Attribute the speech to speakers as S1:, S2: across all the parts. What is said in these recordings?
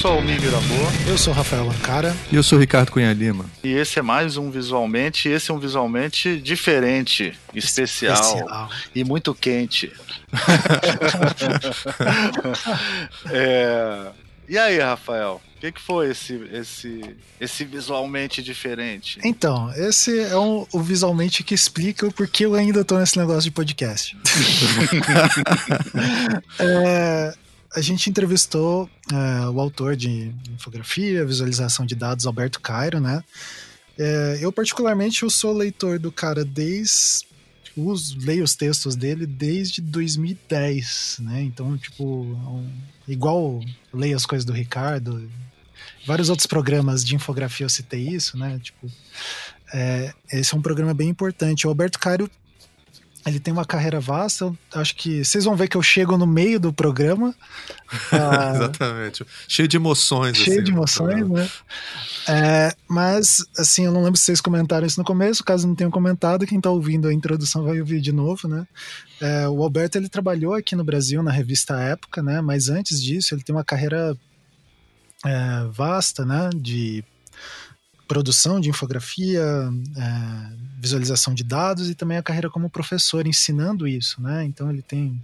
S1: sou Almir Mirabô.
S2: Eu sou Rafael Ancara.
S3: E eu sou Ricardo Cunha Lima.
S1: E esse é mais um Visualmente. Esse é um Visualmente diferente, especial, especial. e muito quente. é... E aí, Rafael? O que, que foi esse, esse, esse visualmente diferente?
S2: Então, esse é um, o visualmente que explica o porquê eu ainda tô nesse negócio de podcast. é, a gente entrevistou é, o autor de infografia, visualização de dados, Alberto Cairo, né? É, eu, particularmente, eu sou leitor do cara desde. Os, leio os textos dele desde 2010, né? Então, tipo, um, igual leio as coisas do Ricardo, vários outros programas de infografia eu citei isso, né? Tipo, é, esse é um programa bem importante. O Alberto Cairo ele tem uma carreira vasta. Eu acho que vocês vão ver que eu chego no meio do programa.
S3: Ah, Exatamente. Cheio de emoções.
S2: Cheio
S3: assim,
S2: de emoções, né? É, mas, assim, eu não lembro se vocês comentaram isso no começo. Caso não tenham comentado, quem está ouvindo a introdução vai ouvir de novo, né? É, o Alberto, ele trabalhou aqui no Brasil na revista Época, né? Mas antes disso, ele tem uma carreira é, vasta, né? De produção de infografia, é, visualização de dados e também a carreira como professor ensinando isso, né? Então ele tem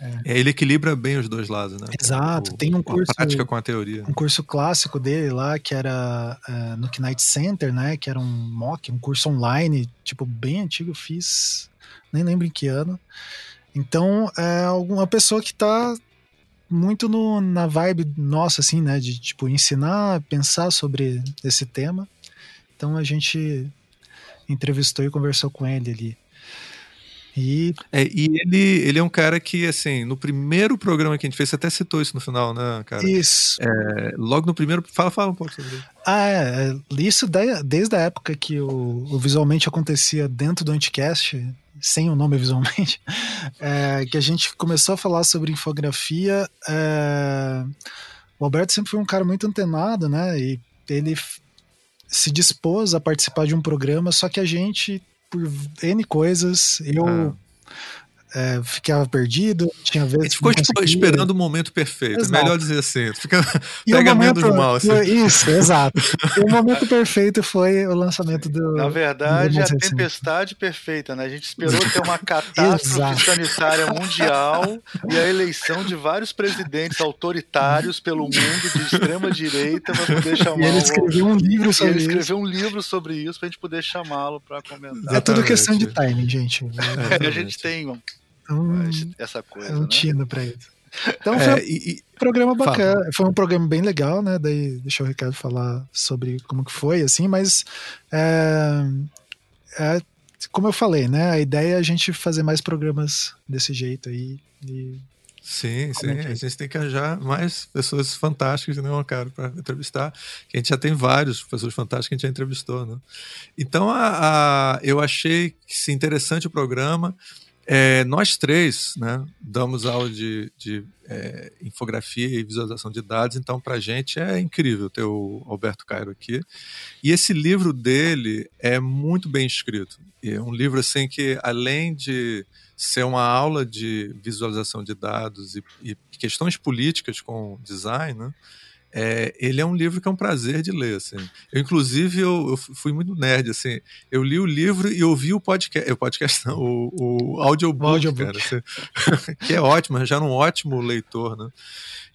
S3: é, é ele equilibra bem os dois lados, né?
S2: Exato. O, tem um curso
S3: a prática com a teoria.
S2: Um curso clássico dele lá que era uh, no Knight Center, né? Que era um mock, um curso online, tipo bem antigo. Fiz, nem lembro em que ano. Então é alguma pessoa que está muito no, na vibe nossa, assim, né? De, tipo, ensinar, pensar sobre esse tema. Então a gente entrevistou e conversou com ele ali.
S3: E, é, e ele, ele é um cara que, assim, no primeiro programa que a gente fez, você até citou isso no final, né, cara?
S2: Isso.
S3: É, logo no primeiro. Fala, fala um pouco sobre isso.
S2: Ah, é. é isso desde a época que o, o Visualmente acontecia dentro do Anticast, sem o nome visualmente, é, que a gente começou a falar sobre infografia. É, o Alberto sempre foi um cara muito antenado, né? E ele se dispôs a participar de um programa, só que a gente, por N coisas, eu. Ah é, ficava perdido, tinha vezes. A
S3: gente ficou tipo, esperando o momento perfeito. Exato. Melhor dizer assim. Fica, pega momento, menos mal. Assim.
S2: Isso, exato. e o momento perfeito foi o lançamento do.
S1: Na verdade, a tempestade perfeita, né? A gente esperou ter uma catástrofe sanitária mundial e a eleição de vários presidentes autoritários pelo mundo de extrema direita para poder chamar.
S2: E ele escreveu um livro sobre
S1: ele escreveu um livro sobre isso para a gente poder chamá-lo para comentar.
S2: É tudo questão de timing, gente.
S1: É, a gente tem um, essa coisa. É um
S2: né? tino pra isso. Então é, foi um e, programa bacana. Fala. Foi um programa bem legal, né? Daí deixa o Ricardo falar sobre como que foi, assim, mas é, é, como eu falei, né? A ideia é a gente fazer mais programas desse jeito aí. E
S3: Sim, sim. A gente tem que arranjar mais pessoas fantásticas, né, cara, para entrevistar. Que a gente já tem vários pessoas fantásticas que a gente já entrevistou, né? Então, a, a eu achei sim, interessante o programa. É, nós três né, damos aula de, de é, infografia e visualização de dados, então para a gente é incrível ter o Alberto Cairo aqui. E esse livro dele é muito bem escrito. É um livro assim que, além de ser uma aula de visualização de dados e, e questões políticas com design, né, é, ele é um livro que é um prazer de ler, assim. Eu, inclusive, eu, eu, fui muito nerd, assim. Eu li o livro e ouvi o podcast, o podcast não, o, o audiobook, o audiobook. Cara, assim, que é ótimo, já era um ótimo leitor, né?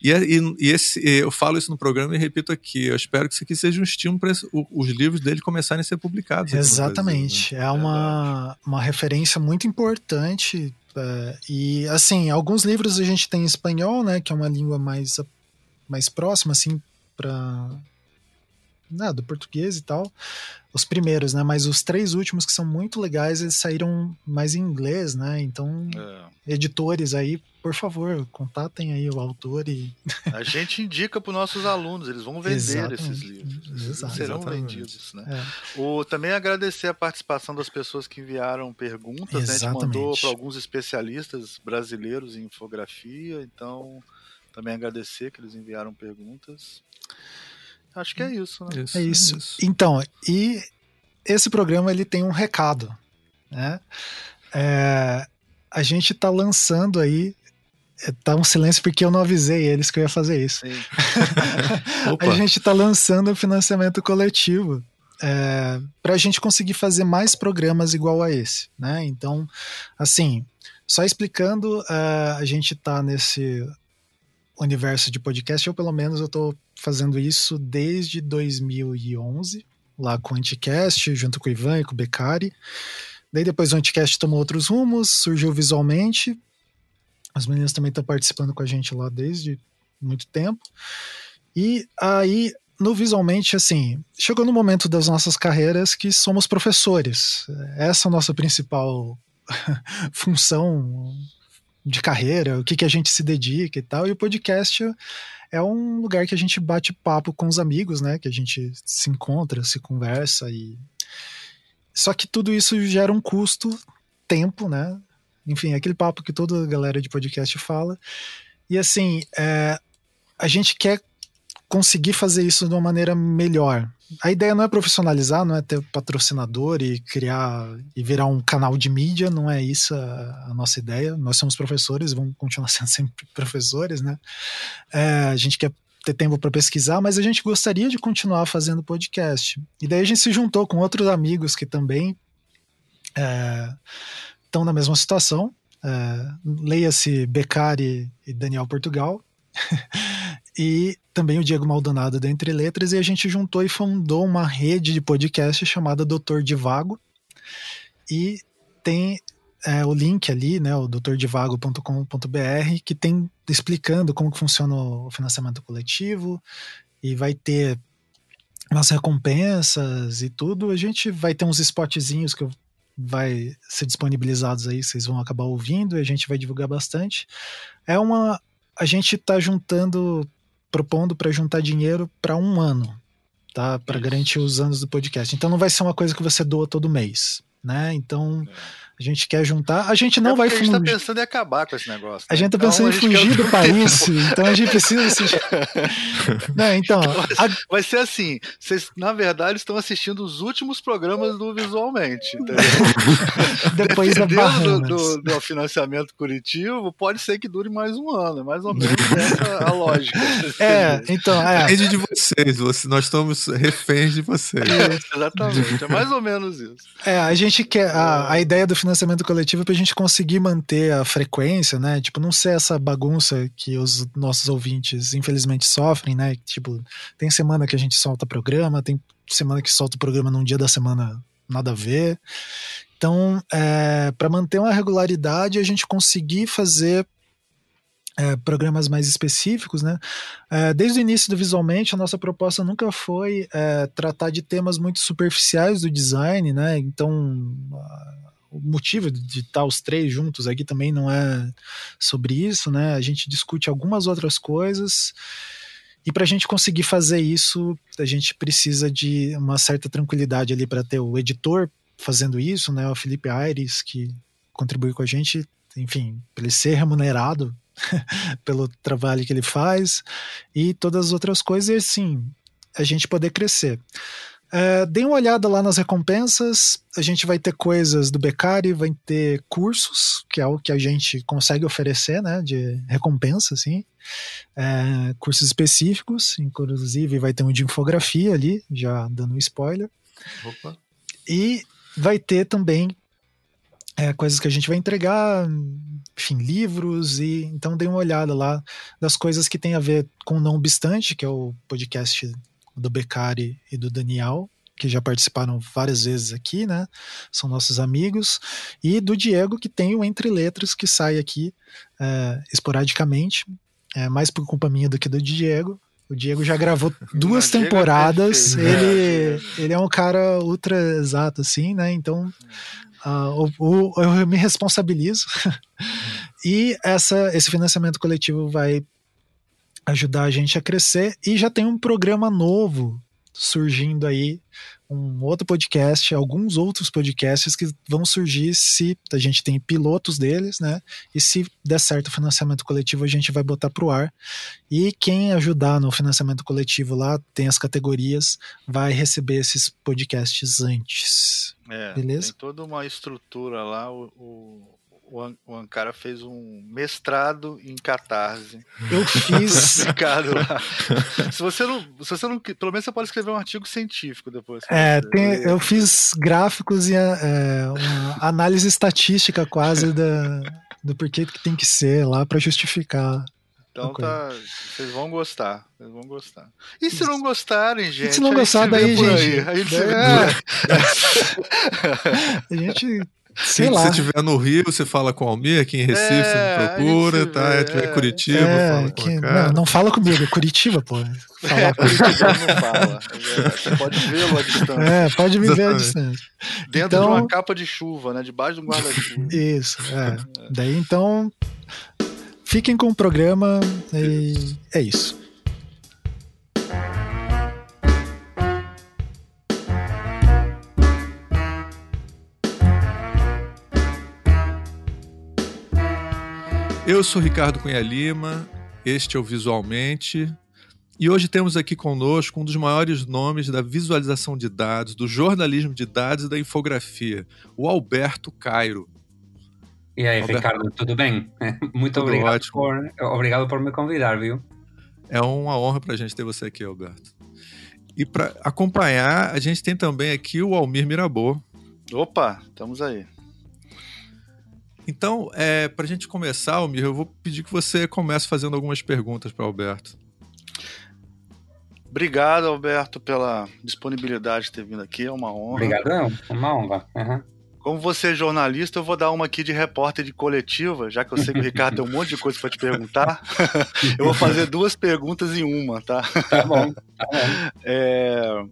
S3: E, é, e, e, esse, eu falo isso no programa e repito aqui. Eu espero que isso aqui seja um estímulo para os livros dele começarem a ser publicados.
S2: Exatamente. Brasil, né? É uma, uma referência muito importante. É, e, assim, alguns livros a gente tem em espanhol, né? Que é uma língua mais mais próxima, assim, para né, do português e tal. Os primeiros, né? Mas os três últimos que são muito legais, eles saíram mais em inglês, né? Então, é. editores aí, por favor, contatem aí o autor e.
S1: A gente indica para os nossos alunos, eles vão vender Exatamente. esses livros. Exato. Serão Exatamente. vendidos, né? É. O, também agradecer a participação das pessoas que enviaram perguntas, né? A gente mandou para alguns especialistas brasileiros em infografia, então também agradecer que eles enviaram perguntas. Acho que é isso, né?
S2: Isso, é isso. É isso. Então, e esse programa ele tem um recado, né? É, a gente está lançando aí tá um silêncio porque eu não avisei eles que eu ia fazer isso. a gente está lançando o financiamento coletivo é, para a gente conseguir fazer mais programas igual a esse, né? Então, assim, só explicando, uh, a gente está nesse universo de podcast, ou pelo menos eu estou fazendo isso desde 2011, lá com o Anticast, junto com o Ivan e com o Beccari. Daí depois o Anticast tomou outros rumos, surgiu visualmente, as meninas também estão participando com a gente lá desde muito tempo. E aí, no visualmente, assim, chegou no momento das nossas carreiras que somos professores. Essa é a nossa principal função de carreira, o que, que a gente se dedica e tal. E o podcast é um lugar que a gente bate papo com os amigos, né? Que a gente se encontra, se conversa e. Só que tudo isso gera um custo, tempo, né? Enfim, é aquele papo que toda a galera de podcast fala. E assim, é, a gente quer conseguir fazer isso de uma maneira melhor. A ideia não é profissionalizar, não é ter patrocinador e criar e virar um canal de mídia, não é isso a, a nossa ideia. Nós somos professores, vamos continuar sendo sempre professores, né? É, a gente quer ter tempo para pesquisar, mas a gente gostaria de continuar fazendo podcast. E daí a gente se juntou com outros amigos que também é, estão na mesma situação. É, Leia-se Beccari e Daniel Portugal. e também o Diego Maldonado da Entre Letras, e a gente juntou e fundou uma rede de podcast chamada Doutor Divago. E tem é, o link ali, né, o doutordivago.com.br, que tem explicando como que funciona o financiamento coletivo, e vai ter umas recompensas e tudo. A gente vai ter uns spotzinhos que vai ser disponibilizados aí, vocês vão acabar ouvindo e a gente vai divulgar bastante. É uma a gente está juntando, propondo para juntar dinheiro para um ano, tá? Para garantir os anos do podcast. Então não vai ser uma coisa que você doa todo mês, né? Então é a gente quer juntar. A gente não é vai
S1: fugir. A gente tá pensando em acabar com esse negócio. Né?
S2: A gente tá então, pensando em fugir do país, então a gente precisa assistir. não, então,
S1: a... Vai ser assim: vocês, na verdade, estão assistindo os últimos programas do Visualmente.
S2: Depois da
S1: do, do, do, financiamento curitivo, pode ser que dure mais um ano. É mais ou menos essa a lógica.
S2: É, então. É.
S3: Depende de vocês, nós estamos reféns de vocês.
S1: Isso, exatamente. É mais ou menos isso.
S2: É, a gente quer. A, a ideia do financiamento coletivo para a gente conseguir manter a frequência, né? Tipo, não ser essa bagunça que os nossos ouvintes infelizmente sofrem, né? Tipo, tem semana que a gente solta programa, tem semana que solta o programa num dia da semana nada a ver. Então, é, para manter uma regularidade, a gente conseguir fazer é, programas mais específicos, né? É, desde o início do Visualmente, a nossa proposta nunca foi é, tratar de temas muito superficiais do design, né? Então, o motivo de estar os três juntos aqui também não é sobre isso, né? A gente discute algumas outras coisas. E para a gente conseguir fazer isso, a gente precisa de uma certa tranquilidade ali para ter o editor fazendo isso, né? O Felipe Aires, que contribui com a gente, enfim, para ele ser remunerado pelo trabalho que ele faz e todas as outras coisas, e assim, a gente poder crescer. Uh, dê uma olhada lá nas recompensas. A gente vai ter coisas do Becari, vai ter cursos, que é o que a gente consegue oferecer, né? De recompensa, assim. Uh, cursos específicos, inclusive vai ter um de infografia ali, já dando um spoiler. Opa. E vai ter também é, coisas que a gente vai entregar, enfim, livros, e então dê uma olhada lá das coisas que tem a ver com Não Obstante, que é o podcast do Beccari e do Daniel, que já participaram várias vezes aqui, né? São nossos amigos. E do Diego, que tem o Entre Letras, que sai aqui é, esporadicamente, é, mais por culpa minha do que do Diego. O Diego já gravou duas é temporadas. É ele, ele é um cara ultra exato, assim, né? Então uh, o, o, eu me responsabilizo. e essa, esse financiamento coletivo vai ajudar a gente a crescer e já tem um programa novo surgindo aí, um outro podcast, alguns outros podcasts que vão surgir se a gente tem pilotos deles, né? E se der certo o financiamento coletivo, a gente vai botar pro ar. E quem ajudar no financiamento coletivo lá, tem as categorias, vai receber esses podcasts antes.
S1: É, Beleza? Tem toda uma estrutura lá, o, o o Ankara fez um mestrado em catarse.
S2: Eu fiz.
S1: Ricardo lá. se você não. Se você não. Pelo menos você pode escrever um artigo científico depois.
S2: É, tem, eu fiz gráficos e é, uma análise estatística quase da, do porquê que tem que ser lá para justificar.
S1: Então tá, vocês vão gostar, vocês vão gostar. E se não gostarem, gente? E
S2: se não gostar, daí, gente. Aí. A gente, é. a gente Sei
S3: se
S2: lá.
S3: você estiver no Rio, você fala com o Almir, aqui em Recife, é, você me procura, tá? Se estiver em Curitiba, é, fala com que,
S2: não, não, fala comigo, é Curitiba, pô.
S1: Falar é, Curitiba não fala. É você pode vê-lo à distância.
S2: É, pode me ver à distância.
S1: Dentro então, de uma capa de chuva, né? Debaixo de um guarda-chuva.
S2: Isso, é. Daí então, fiquem com o programa e é isso.
S3: Eu sou Ricardo Cunha Lima, este é o Visualmente, e hoje temos aqui conosco um dos maiores nomes da visualização de dados, do jornalismo de dados e da infografia, o Alberto Cairo.
S4: E aí, Alberto... Ricardo, tudo bem? Muito tudo obrigado, ótimo. por, obrigado por me convidar, viu?
S3: É uma honra para a gente ter você aqui, Alberto. E para acompanhar, a gente tem também aqui o Almir Mirabô.
S1: Opa, estamos aí.
S3: Então, é, para a gente começar, Almir, eu vou pedir que você comece fazendo algumas perguntas para Alberto.
S1: Obrigado, Alberto, pela disponibilidade de ter vindo aqui. É uma honra.
S4: Obrigadão, uma honra. Uhum.
S1: Como você é jornalista, eu vou dar uma aqui de repórter de coletiva, já que eu sei que o Ricardo tem um monte de coisa para te perguntar. eu vou fazer duas perguntas em uma, tá?
S4: Tá bom. Tá bom.
S1: É,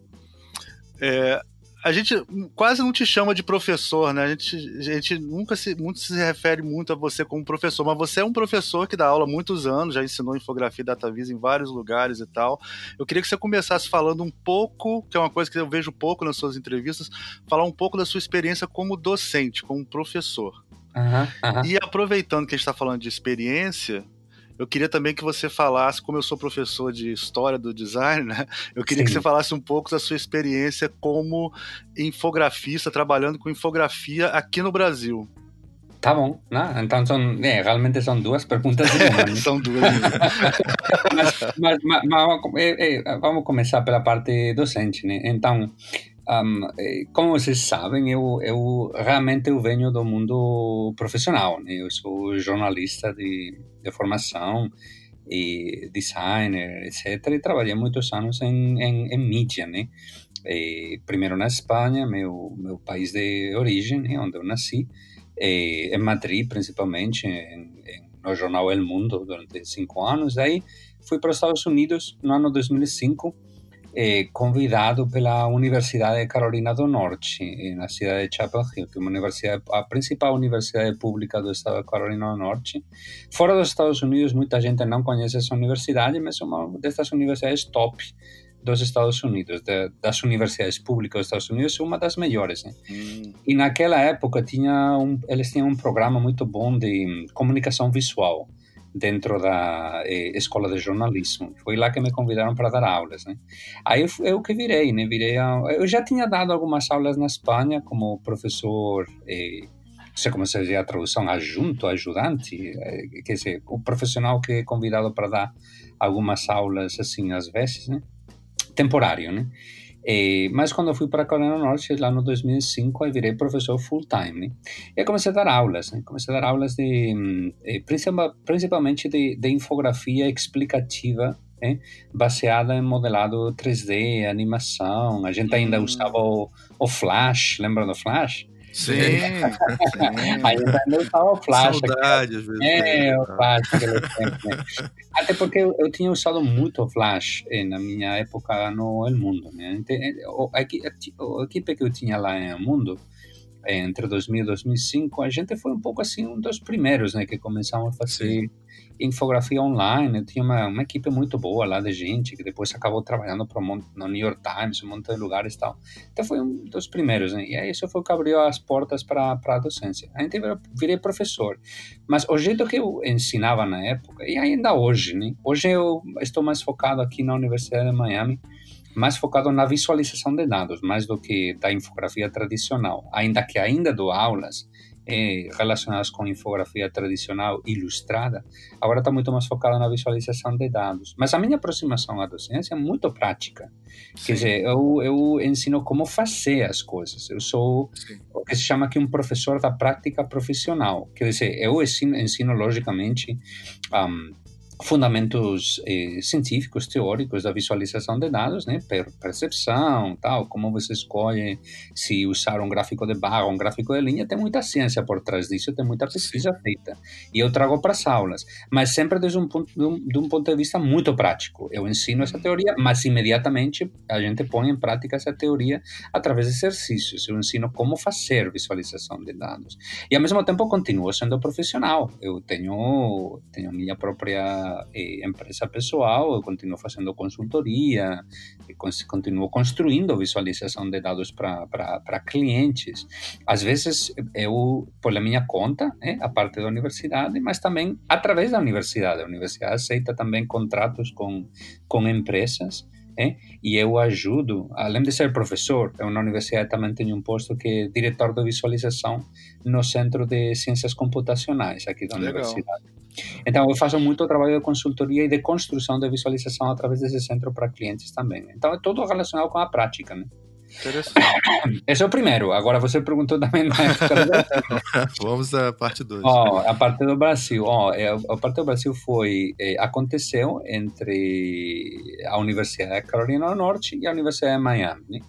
S1: é, a gente quase não te chama de professor, né? A gente, a gente nunca se, muito se refere muito a você como professor, mas você é um professor que dá aula há muitos anos, já ensinou infografia e DataVis em vários lugares e tal. Eu queria que você começasse falando um pouco, que é uma coisa que eu vejo pouco nas suas entrevistas, falar um pouco da sua experiência como docente, como professor.
S4: Uhum, uhum.
S1: E aproveitando que a gente está falando de experiência, eu queria também que você falasse, como eu sou professor de história do design, né? Eu queria Sim. que você falasse um pouco da sua experiência como infografista, trabalhando com infografia aqui no Brasil.
S4: Tá bom, né? então são, é, realmente são duas perguntas. Né?
S1: são duas.
S4: mas, mas, mas, mas, é, é, vamos começar pela parte docente, né? Então, um, como vocês sabem, eu, eu realmente eu venho do mundo profissional. Né? Eu sou jornalista de, de formação e designer, etc. E trabalhei muitos anos em, em, em mídia, né? E, primeiro na Espanha, meu, meu país de origem, né? onde eu nasci, e, em Madrid, principalmente, em, no jornal El Mundo, durante cinco anos. Daí fui para os Estados Unidos no ano 2005 eh, convidado pela Universidade de Carolina do Norte, na cidade de Chapel Hill, que é uma universidade, a principal universidade pública do estado de Carolina do Norte. Fora dos Estados Unidos, muita gente não conhece essa universidade, mas é uma dessas universidades top dos Estados Unidos, de, das universidades públicas dos Estados Unidos, é uma das melhores. Né? Hum. E naquela época tinha um, eles tinham um programa muito bom de comunicação visual dentro da eh, escola de jornalismo. Foi lá que me convidaram para dar aulas, né? Aí eu, eu que virei, né? Virei a, eu já tinha dado algumas aulas na Espanha como professor, eh, sei como seria a tradução, adjunto, ajudante, eh, quer dizer, o profissional que é convidado para dar algumas aulas assim às vezes, né? Temporário, né? Eh, mas quando fui para a Carolina do Norte, lá no 2005, aí virei professor full-time. Né? E comecei a dar aulas. Né? Comecei a dar aulas de, eh, principalmente de, de, infografia explicativa, né? baseada em modelado 3D, animação. A gente ainda hum. usava o, o Flash, lembra do Flash?
S3: Sim, sim.
S4: Ainda não estava flash.
S3: Saudade, às vezes.
S4: É, o flash aquele tempo, né? Até porque eu, eu, tinha usado muito o flash eh, na minha época no El Mundo. Né? A, a, a, equipe que eu tinha lá em El Mundo, eh, entre 2000 e 2005, a gente foi um pouco assim um dos primeiros né, que começamos a fazer sim infografia online. Tinha uma, uma equipe muito boa lá de gente que depois acabou trabalhando para no New York Times, um monte de lugares e tal. Então foi um dos primeiros, né? E aí isso foi o que abriu as portas para a docência. A gente virei professor. Mas o jeito que eu ensinava na época, e ainda hoje, né? Hoje eu estou mais focado aqui na Universidade de Miami, mais focado na visualização de dados, mais do que da infografia tradicional. Ainda que ainda dou aulas é, relacionadas com infografia tradicional ilustrada, agora está muito mais focada na visualização de dados. Mas a minha aproximação à docência é muito prática. Sim. Quer dizer, eu, eu ensino como fazer as coisas. Eu sou Sim. o que se chama aqui um professor da prática profissional. Quer dizer, eu ensino, ensino logicamente, um, fundamentos eh, científicos, teóricos da visualização de dados, né, per percepção, tal, como você escolhe se usar um gráfico de barra ou um gráfico de linha, tem muita ciência por trás disso, tem muita pesquisa feita. E eu trago para as aulas, mas sempre desde um ponto, de um, de um ponto de vista muito prático. Eu ensino essa teoria, mas imediatamente a gente põe em prática essa teoria através de exercícios. Eu ensino como fazer visualização de dados. E ao mesmo tempo continuo sendo profissional. Eu tenho, tenho minha própria eh, empresa pessoal, eu continuo fazendo consultoria, continuo construindo visualização de dados para clientes. Às vezes eu, por minha conta, né, a parte da universidade, mas também através da universidade. A universidade aceita também contratos com, com empresas é? e eu ajudo, além de ser professor, eu na universidade também tenho um posto que é diretor de visualização no Centro de Ciências Computacionais aqui da Legal. universidade. Então, eu faço muito trabalho de consultoria e de construção de visualização através desse centro para clientes também. Então, é tudo relacionado com a prática, né? Interessante. Esse é o primeiro. Agora você perguntou também na época.
S3: Vamos à parte 2.
S4: Oh, a parte do Brasil. Oh, a parte do Brasil foi eh, aconteceu entre a Universidade da Carolina do Norte e a Universidade de Miami. Né?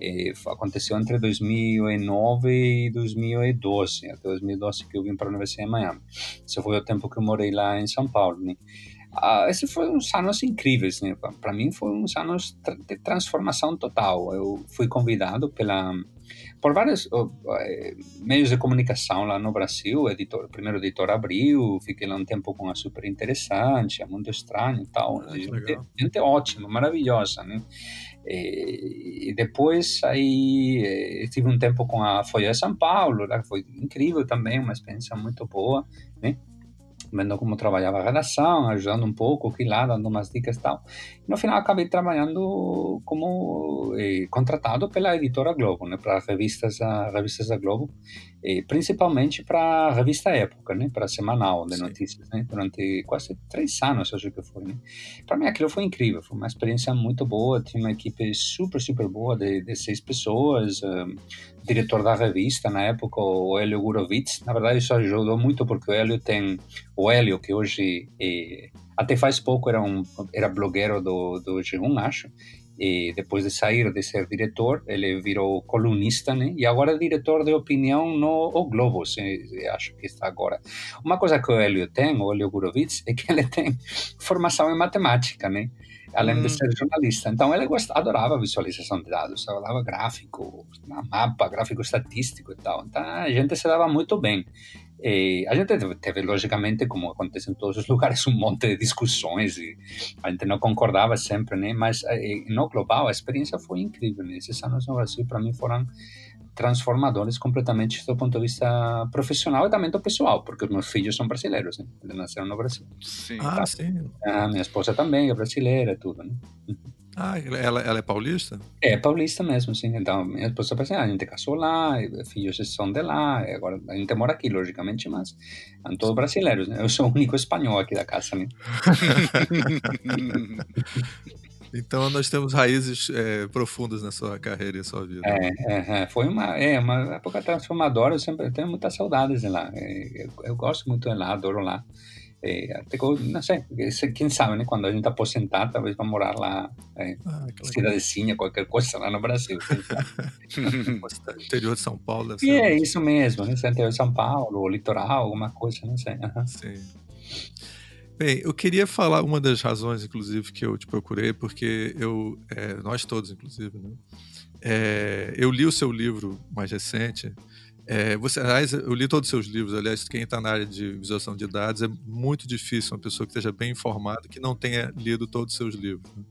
S4: Eh, aconteceu entre 2009 e 2012, até 2012 que eu vim para a Universidade de Miami. Esse foi o tempo que eu morei lá em São Paulo. Né? Ah, esse foi uns anos incríveis, né? Para mim foi uns anos de transformação total. Eu fui convidado pela por vários uh, meios de comunicação lá no Brasil, editor, primeiro editor Abril, fiquei lá um tempo com a Super Interessante, a Mundo Estranho e tal, ah, gente, gente ótima, maravilhosa, né? E, depois aí tive um tempo com a Folha de São Paulo, lá foi incrível também, uma experiência muito boa, né? vendo como trabalhava a redação, ajudando um pouco aqui lá, dando umas dicas e tal. E no final acabei trabalhando como eh, contratado pela editora Globo, né, para revistas, a, revistas da Globo, eh, principalmente para a revista Época, né, para semanal de notícias, né, durante quase três anos, acho que foi. Né. Para mim aquilo foi incrível, foi uma experiência muito boa, tinha uma equipe super, super boa de, de seis pessoas, um, diretor da revista na época, o Hélio Gurovitz. Na verdade, isso ajudou muito porque o Hélio tem. O Hélio, que hoje. É, até faz pouco era um era blogueiro do, do G1, acho. E depois de sair de ser diretor, ele virou colunista, né? E agora é diretor de opinião no o Globo, se, acho que está agora. Uma coisa que o Hélio tem, o Hélio Gurovitz, é que ele tem formação em matemática, né? além hum. de ser jornalista. Então ele gostava, adorava visualização de dados, adorava gráfico, mapa, gráfico estatístico e tal. Então a gente se dava muito bem. E a gente teve, logicamente, como acontece em todos os lugares, um monte de discussões e a gente não concordava sempre, né? Mas no global a experiência foi incrível. Né? Esses anos no Brasil, para mim, foram transformadores completamente do ponto de vista profissional e também do pessoal, porque os meus filhos são brasileiros, né? Eles nasceram no Brasil.
S3: Sim. Ah, sim.
S4: A minha esposa também é brasileira, tudo, né?
S3: Ah, ela, ela é paulista?
S4: É paulista mesmo, sim. Então, minha esposa é brasileira, a gente casou lá, filhos são de lá, agora a gente mora aqui, logicamente, mas são todos brasileiros, né? Eu sou o único espanhol aqui da casa, né?
S3: Então nós temos raízes é, profundas na sua carreira e sua vida.
S4: É, é, é, foi uma, é, uma época transformadora, eu sempre tenho muitas saudades de lá. É, eu, eu, gosto muito de lá, adoro lá. Até, não sei, quem sabe, né? Quando a gente aposentar, talvez vá morar lá, é, ah, cidadezinha, qualquer coisa lá no Brasil.
S3: interior de São Paulo.
S4: E é isso mesmo, né? Interior de São Paulo, litoral, alguma coisa, não sei. Uhum.
S3: Sim. Bem, eu queria falar uma das razões, inclusive, que eu te procurei, porque eu, é, nós todos, inclusive, né? É, eu li o seu livro mais recente. É, você, aliás, eu li todos os seus livros. Aliás, quem está na área de visualização de dados é muito difícil uma pessoa que esteja bem informada que não tenha lido todos os seus livros. Né?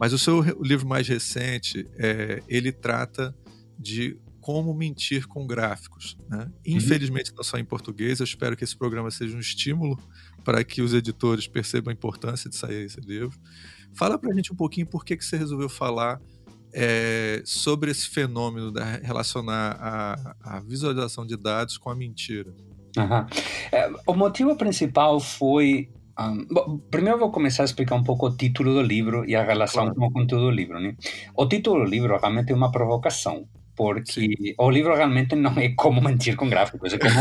S3: Mas o seu livro mais recente, é, ele trata de como mentir com gráficos. Né? Uhum. Infelizmente, não só em português. Eu espero que esse programa seja um estímulo para que os editores percebam a importância de sair esse livro. Fala para a gente um pouquinho por que, que você resolveu falar é, sobre esse fenômeno da relacionar a, a visualização de dados com a mentira.
S4: Uhum. É, o motivo principal foi um, bom, primeiro vou começar a explicar um pouco o título do livro e a relação claro. com o conteúdo do livro. Né? O título do livro realmente é uma provocação, porque Sim. o livro realmente não é como mentir com gráficos, é como,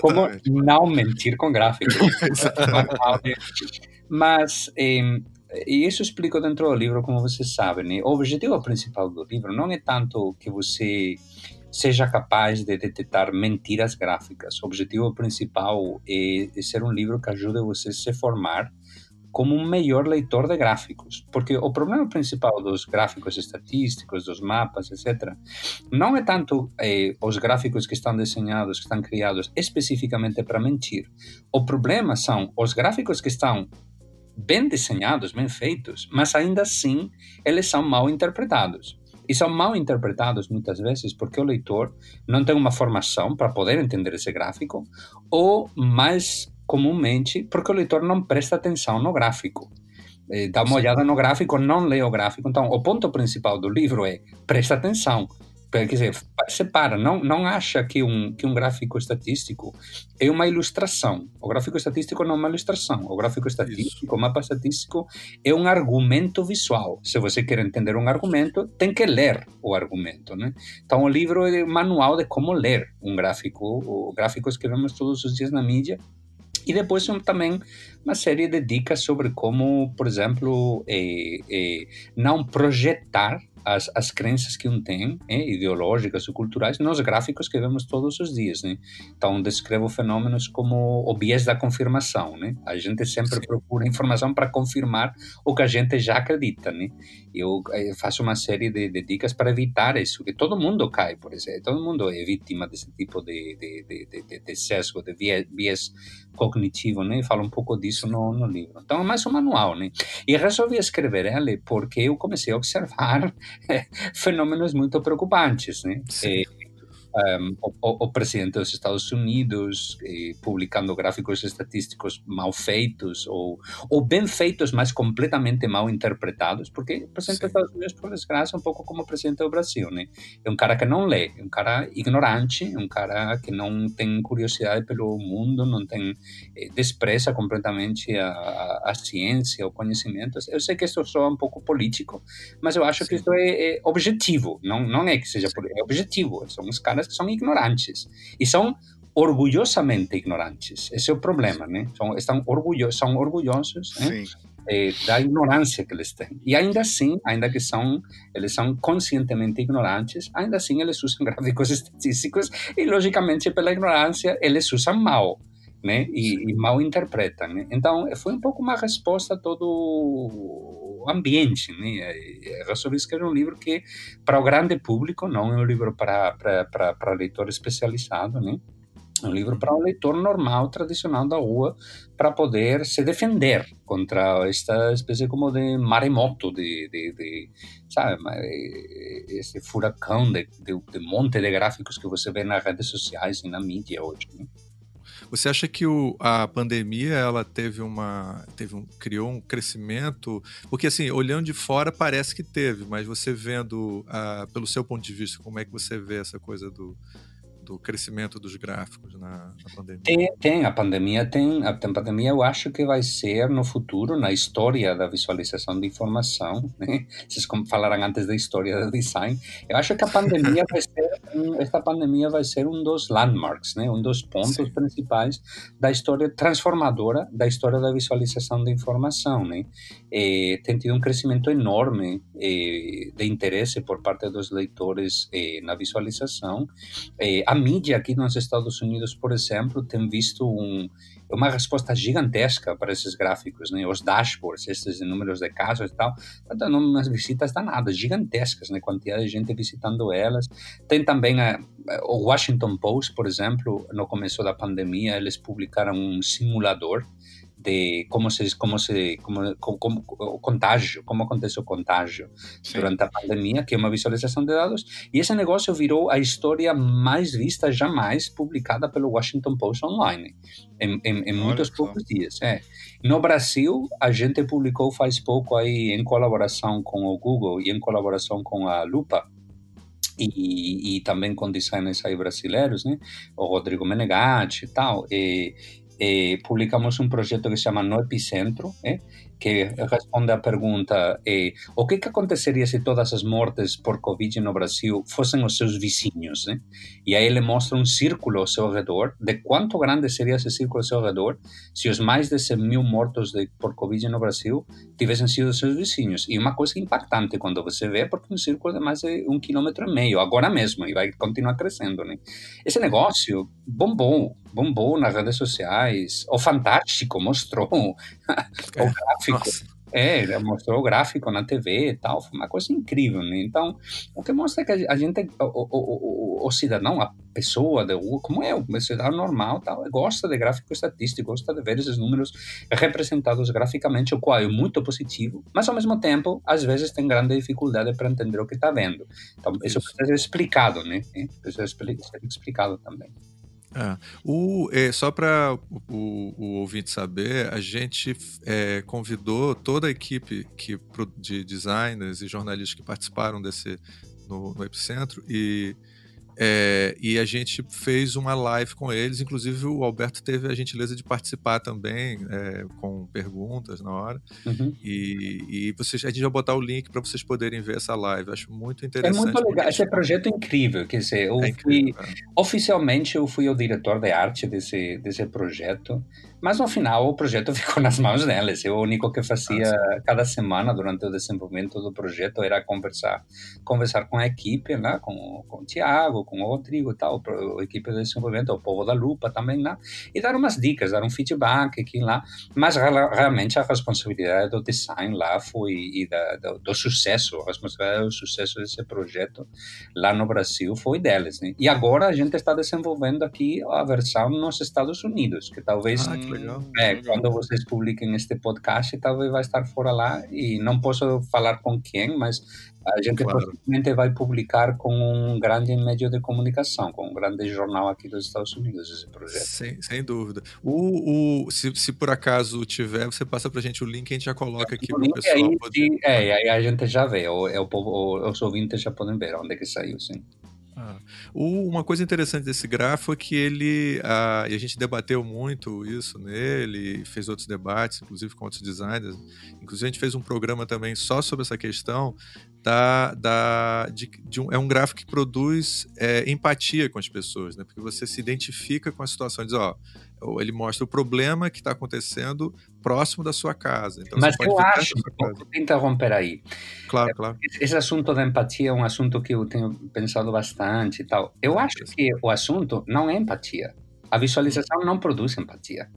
S4: como, como não mentir com gráficos. Mas, eh, e isso explico dentro do livro, como vocês sabem, né? o objetivo principal do livro não é tanto que você seja capaz de detectar mentiras gráficas. O objetivo principal é, é ser um livro que ajude você a se formar como um melhor leitor de gráficos, porque o problema principal dos gráficos estatísticos, dos mapas, etc., não é tanto eh, os gráficos que estão desenhados, que estão criados especificamente para mentir. O problema são os gráficos que estão bem desenhados, bem feitos, mas ainda assim eles são mal interpretados. E são mal interpretados muitas vezes porque o leitor não tem uma formação para poder entender esse gráfico, ou mais comumente porque o leitor não presta atenção no gráfico. Eh, dá uma olhada no gráfico, não lê o gráfico. Então, o ponto principal do livro é presta atenção quer dizer, separa, não, não acha que um, que um gráfico estatístico é uma ilustração. O gráfico estatístico não é uma ilustração. O gráfico estatístico, Isso. o mapa estatístico, é um argumento visual. Se você quer entender um argumento, tem que ler o argumento. Né? Então, o livro é um manual de como ler um gráfico, o gráficos que vemos todos os dias na mídia. E depois também uma série de dicas sobre como, por exemplo, é, é, não projetar as, as crenças que um tem, né, ideológicas ou culturais, nos gráficos que vemos todos os dias. Né? Então, descrevo fenômenos como o viés da confirmação. Né? A gente sempre Sim. procura informação para confirmar o que a gente já acredita. Né? Eu, eh, faço uma série de, de, dicas para evitar isso, que todo mundo cai, por exemplo, todo mundo é vítima desse tipo de, de, de, de, de sesgo, de viés, viés cognitivo, né? Falo um pouco disso no, no livro. Então, é mais um manual, né? E resolvi escrever ele porque eu comecei a observar fenômenos muito preocupantes, né? Sim. Um, o, o, presidente dos Estados Unidos eh, publicando gráficos estatísticos mal feitos ou, ou bem feitos, mas completamente mal interpretados, porque o presidente Sim. dos Estados Unidos, por desgraça, é um pouco como o presidente do Brasil, né? É um cara que não lê, é um cara ignorante, é um cara que não tem curiosidade pelo mundo, não tem eh, despreza completamente a, a, a, ciência, o conhecimento. Eu sei que isso soa um pouco político, mas eu acho Sim. que isso é, é, objetivo, não, não é que seja político, é objetivo. São os caras que são ignorantes e são orgulhosamente ignorantes. Esse é o problema, né? São, estão orgulho, são orgulhosos né? eh, da ignorância que eles têm. E ainda assim, ainda que são, eles são conscientemente ignorantes, ainda assim eles usam gráficos estatísticos e, logicamente, pela ignorância, eles usam mal. Né? E, e mal interpretam. Né? Então, foi um pouco uma resposta a todo ambiente. Né? Resolvi escrever um livro que, para o grande público, não é um livro para, para, para, para leitor especializado, né? É um livro para um leitor normal, tradicional da rua, para poder se defender contra esta espécie como de maremoto, de, de, de sabe, esse furacão de, de, de monte de gráficos que você vê nas redes sociais e na mídia hoje. Né?
S3: Você acha que o, a pandemia ela teve uma teve um, criou um crescimento? Porque assim, olhando de fora parece que teve, mas você vendo uh, pelo seu ponto de vista, como é que você vê essa coisa do do crescimento dos gráficos na, na pandemia?
S4: Tem, tem, a pandemia tem, a pandemia eu acho que vai ser no futuro, na história da visualização de informação, né? vocês falaram antes da história do design, eu acho que a pandemia vai ser, esta pandemia vai ser um dos landmarks, né? um dos pontos Sim. principais da história transformadora da história da visualização de informação, né? Eh, tem tido um crescimento enorme eh, de interesse por parte dos leitores eh, na visualização, a mídia aqui nos Estados Unidos, por exemplo, tem visto um, uma resposta gigantesca para esses gráficos, né? Os dashboards, esses números de casos e tal, estão dando umas visitas danadas, gigantescas, né? Quantidade de gente visitando elas. Tem também a, o Washington Post, por exemplo, no começo da pandemia, eles publicaram um simulador de como se como se como, como, contágio, como acontece o contágio Sim. durante a pandemia, que é uma visualização de dados, e esse negócio virou a história mais vista jamais publicada pelo Washington Post online em, em, em muitos poucos dias. É. No Brasil, a gente publicou faz pouco aí em colaboração com o Google e em colaboração com a Lupa, e, e, também com designers aí brasileiros, né? O Rodrigo Menegatti e tal. E, e publicamos um projeto que se chama No Epicentro, eh? que responde à pergunta eh, o que, aconteceria se todas as mortes por Covid no Brasil fossem os seus vizinhos, né? E aí ele mostra um círculo ao seu redor, de quanto grande seria esse círculo ao seu redor se os mais de 100 mil mortos de, por Covid no Brasil tivessem sido seus vizinhos. E uma coisa impactante quando você vê, porque um círculo de mais de um quilômetro e meio, agora mesmo, e vai continuar crescendo, né? Esse negócio bombou, bombou nas redes sociais, o Fantástico mostrou o gráfico gráfico. É, mostrou o gráfico na TV e tal, foi uma coisa incrível, né? Então, o que mostra é que a gente, o, o, o, o cidadão, a pessoa, de, como é, o cidadão normal, tal, gosta de gráfico estatístico, gosta de ver esses números representados graficamente, o qual é muito positivo, mas ao mesmo tempo, às vezes tem grande dificuldade para entender o que está vendo. Então, isso, isso precisa ser explicado, né? Precisa ser explicado também.
S3: É. O, é, só para o, o, ouvinte saber, a gente é, convidou toda a equipe que, de designers e jornalistas que participaram desse no, no Epicentro e é, e a gente fez uma live com eles, inclusive o Alberto teve a gentileza de participar também, é, com perguntas na hora. Uhum. E, e vocês, a gente vai botar o link para vocês poderem ver essa live. Acho muito interessante.
S4: É muito legal, esse projeto é incrível. Quer dizer, eu é incrível, fui, é. oficialmente eu fui o diretor de arte desse, desse projeto. Mas no final o projeto ficou nas mãos delas. Eu o único que fazia ah, cada semana durante o desenvolvimento do projeto era conversar, conversar com a equipe, né? com, com o Tiago, com o Rodrigo e tal, a equipe de desenvolvimento, o povo da Lupa também lá, e dar umas dicas, dar um feedback aqui lá. Mas realmente a responsabilidade do design lá foi e da, do, do sucesso, a responsabilidade do sucesso desse projeto lá no Brasil foi deles. Né? E agora a gente está desenvolvendo aqui a versão nos Estados Unidos, que talvez ah,
S3: legal.
S4: É, quando vocês publiquem este podcast, talvez vai estar fora lá e não posso falar com quem, mas a gente claro. provavelmente vai publicar com um grande meio de comunicação, com um grande jornal aqui dos Estados Unidos esse projeto.
S3: Sem, sem dúvida. O, o, se, se por acaso tiver, você passa para a gente o link, a gente já coloca aqui para o pessoal
S4: aí,
S3: poder...
S4: É, aí a gente já vê, o, é o os ouvintes já podem ver onde é que saiu, sim.
S3: Ah. Uma coisa interessante desse grafo é que ele, ah, e a gente debateu muito isso nele, fez outros debates, inclusive com outros designers. Inclusive, a gente fez um programa também só sobre essa questão da, da, de, de um, é um gráfico que produz é, empatia com as pessoas, né? Porque você se identifica com a situação, diz, ó, ele mostra o problema que está acontecendo próximo da sua casa.
S4: Então, Mas eu acho, vou interromper aí.
S3: Claro, é, claro.
S4: Esse assunto da empatia é um assunto que eu tenho pensado bastante e tal. Eu acho que o assunto não é empatia. A visualização não produz empatia.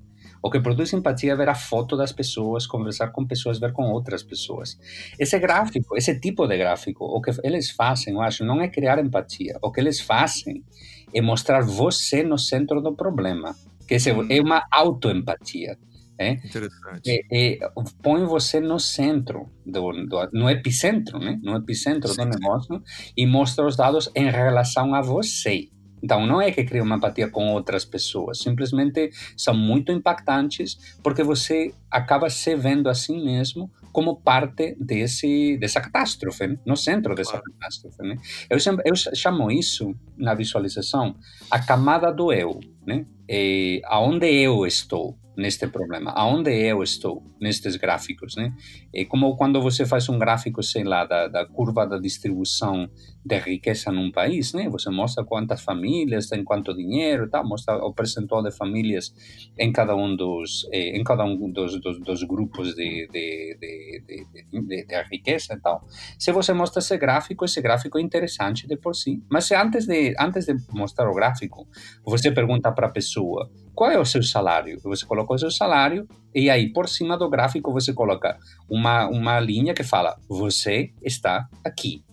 S4: O que produz empatia é ver a foto das pessoas, conversar com pessoas, ver com outras pessoas. Esse gráfico, esse tipo de gráfico, o que eles fazem, eu acho, não é criar empatia. O que eles fazem é mostrar você no centro do problema. Que é uma autoempatia. É?
S3: Interessante.
S4: É, é, põe você no centro, do, do, no epicentro, né? no epicentro sim, do negócio e mostra os dados em relação a você. Então, não é que cria uma empatia com outras pessoas, simplesmente são muito impactantes porque você acaba se vendo assim mesmo como parte desse dessa catástrofe, né? no centro dessa catástrofe. Né? Eu, eu chamo isso, na visualização, a camada do eu, né? É, aonde eu estou neste problema, aonde eu estou nestes gráficos, né? É como quando você faz um gráfico, sei lá, da, da curva da distribuição de riqueza num país, né? Você mostra quantas famílias tem quanto dinheiro, tá? Mostra o percentual de famílias em cada um dos eh, em cada um dos, dos, dos grupos de, de, de, de, de riqueza e tal. Se você mostra esse gráfico, esse gráfico é interessante de por si. Mas se antes de antes de mostrar o gráfico, você pergunta para a pessoa qual é o seu salário? Você coloca o seu salário e aí por cima do gráfico você coloca uma, uma linha que fala você está aqui.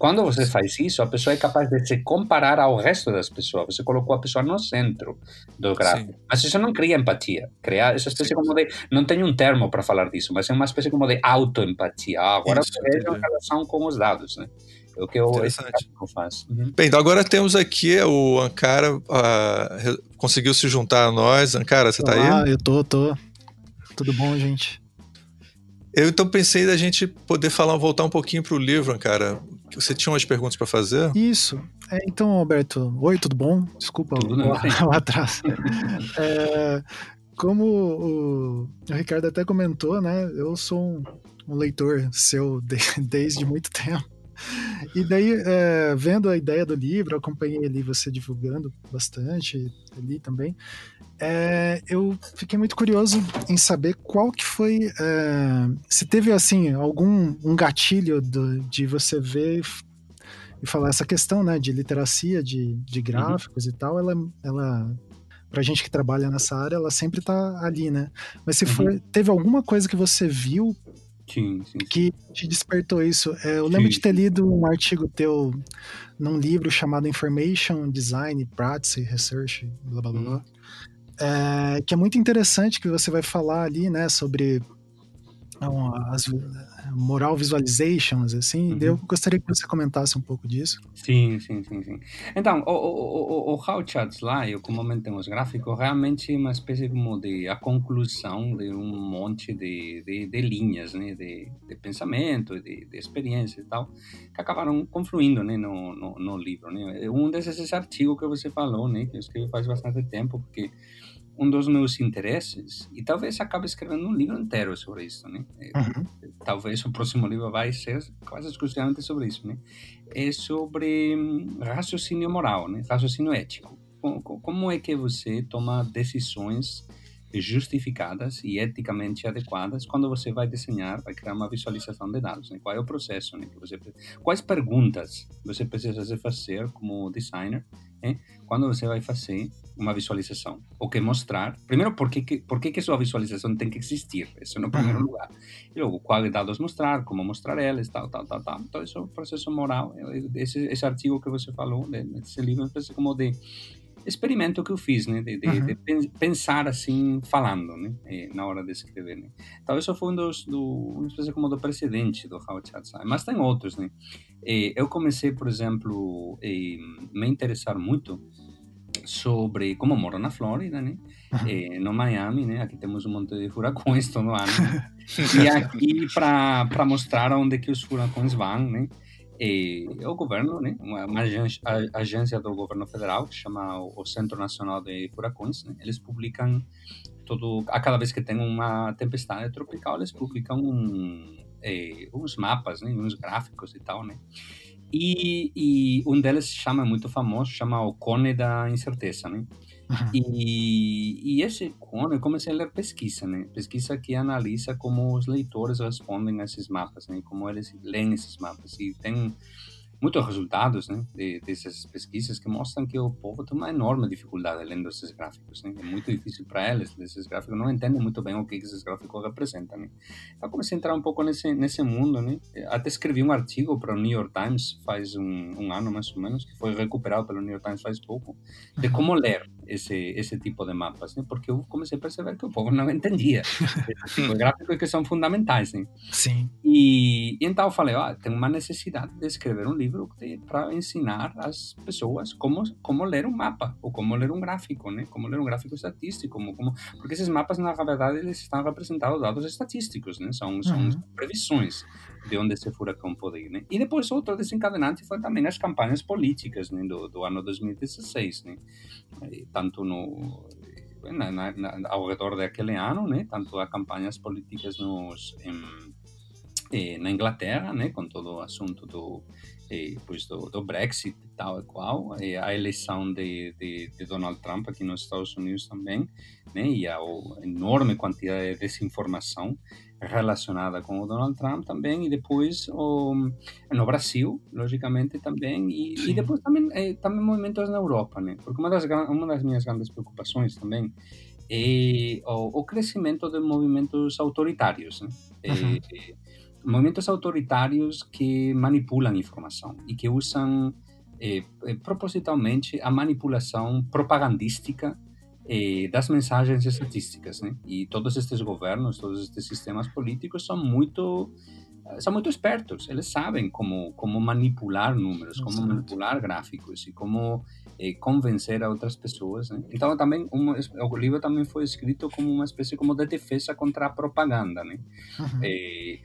S4: Quando você faz isso, a pessoa é capaz de se comparar ao resto das pessoas. Você colocou a pessoa no centro do gráfico. Sim. Mas isso não cria empatia. Cria essa espécie Sim. como de. Não tem um termo para falar disso, mas é uma espécie como de autoempatia. Ah, agora isso, você veja a relação com os dados, né? É o que eu,
S3: eu faço. Uhum. Bem, então agora temos aqui o Ankara, uh, conseguiu se juntar a nós. Ankara, você está aí?
S2: Ah, eu tô, tô. Tudo bom, gente?
S3: Eu então pensei da gente poder falar, voltar um pouquinho para o livro, cara. Você tinha umas perguntas para fazer?
S2: Isso. É, então, Alberto, oi, tudo bom? Desculpa tudo o, o, atraso. é, como o, o, Ricardo até comentou, né? Eu sou um, um leitor seu de, desde muito tempo. E daí, é, vendo a ideia do livro, acompanhei ali você divulgando bastante ali também. É, eu fiquei muito curioso em saber qual que foi, é, se teve assim algum um gatilho do, de você ver e falar essa questão, né, de literacia, de, de uhum. gráficos uhum. e tal, ela, ela pra gente que trabalha nessa área, ela sempre tá ali, né? Mas se uhum. foi, teve alguma coisa que você viu
S4: Sim, sim,
S2: que te despertou isso. É, eu lembro de ter lido um artigo teu num livro chamado Information Design Practice Research, blá blá blá, hum. é, que é muito interessante que você vai falar ali, né, sobre as moral visualizations, assim. Uhum. Eu gostaria que você comentasse um pouco disso.
S4: Sim, sim, sim, sim. Então, o, o, o, o How Charts lá, eu como os gráficos, realmente é uma espécie como de a conclusão de um monte de, de, de linhas, né, de, de pensamento, de, de experiência e tal, que acabaram confluindo, né, no, no, no livro, né. Um desses artigos que você falou, né, que eu escrevi faz bastante tempo, porque um dos meus interesses, e talvez acabe escrevendo um livro inteiro sobre isso, né? Uhum. Talvez o próximo livro vai ser quase exclusivamente sobre isso, né? É sobre hum, raciocínio moral, né? Raciocínio ético. Como é que você toma decisões justificadas e eticamente adequadas quando você vai desenhar, vai criar uma visualização de dados. Né? Qual é o processo? Né? Que você, quais perguntas você precisa fazer como designer né? quando você vai fazer uma visualização. O que mostrar, primeiro, por que, por que, que sua visualização tem que existir? Isso no primeiro uhum. lugar. E logo, quais dados mostrar, como mostrar eles, tal, tal, tal, tal. Então, isso é o processo moral. Esse, esse artigo que você falou, esse livro, é como de experimento que eu fiz, né, de, de, uhum. de pensar assim, falando, né, na hora de escrever, né. Então, isso foi um dos, do, uma espécie como do precedente do How Chat Mas tem outros, né. Eu comecei, por exemplo, a me interessar muito sobre como moro na Flórida, né? Eh, no Miami, né? Aqui temos um monte de furacões todo ano. Né? e aqui para mostrar onde que os furacões vão, né? E o governo, né? Uma, uma agência, agência, do governo federal que chama o Centro Nacional de Furacões, né? Eles publicam todo a cada vez que tem uma tempestade tropical, eles publicam um, eh, uns mapas, né? Uns gráficos e tal, né? E, e, um deles chama muito famoso, chama o Cone da Incerteza, né? Uhum. E, e esse cone, eu comecei a ler pesquisa, né? Pesquisa que analisa como os leitores respondem a esses mapas, né? Como eles leem esses mapas. E tem muitos resultados né, de, dessas pesquisas que mostram que o povo tem uma enorme dificuldade lendo esses gráficos. Né? É muito difícil para eles, esses gráficos não entendem muito bem o que esses gráficos representam. Né? Então comecei a entrar um pouco nesse, nesse mundo. Né? Até escrevi um artigo para o New York Times faz um, um ano mais ou menos, que foi recuperado pelo New York Times faz pouco, de como ler esse, esse tipo de mapas, né? porque eu comecei a perceber que o povo não entendia esse tipo de gráficos que são fundamentais. Né?
S2: Sim.
S4: E, e então eu falei, ah, tem uma necessidade de escrever um livro para ensinar as pessoas como como ler um mapa ou como ler um gráfico, né? Como ler um gráfico estatístico, como, como porque esses mapas na verdade eles estão representados dados estatísticos, né? São são uhum. previsões de onde esse furacão pode ir, né? E depois outro desencadenante foi também as campanhas políticas, né? Do, do ano 2016, né? tanto no na, na, na, ao redor daquele ano, né? Tanto as campanhas políticas nos em, eh, na Inglaterra, né? Com todo o assunto do eh, pois do, do, Brexit e tal e qual, e a eleição de, de, de, Donald Trump aqui nos Estados Unidos também, né, e a, a enorme quantidade de desinformação relacionada com o Donald Trump também, e depois o, no Brasil, logicamente também, e, e depois também, eh, também movimentos na Europa, né, porque uma das, uma das minhas grandes preocupações também é o, o crescimento de movimentos autoritários, né, uhum. Movimentos autoritários que manipulam informação e que usam eh, eh, propositalmente a manipulação propagandística eh, das mensagens estatísticas, né? E todos estes governos, todos estes sistemas políticos são muito são muito espertos, eles sabem como como manipular números, como manipular gráficos e como eh, convencer a outras pessoas. Né? Então também o livro também foi escrito como uma espécie como de defesa contra a propaganda. Né? Uhum. Eh,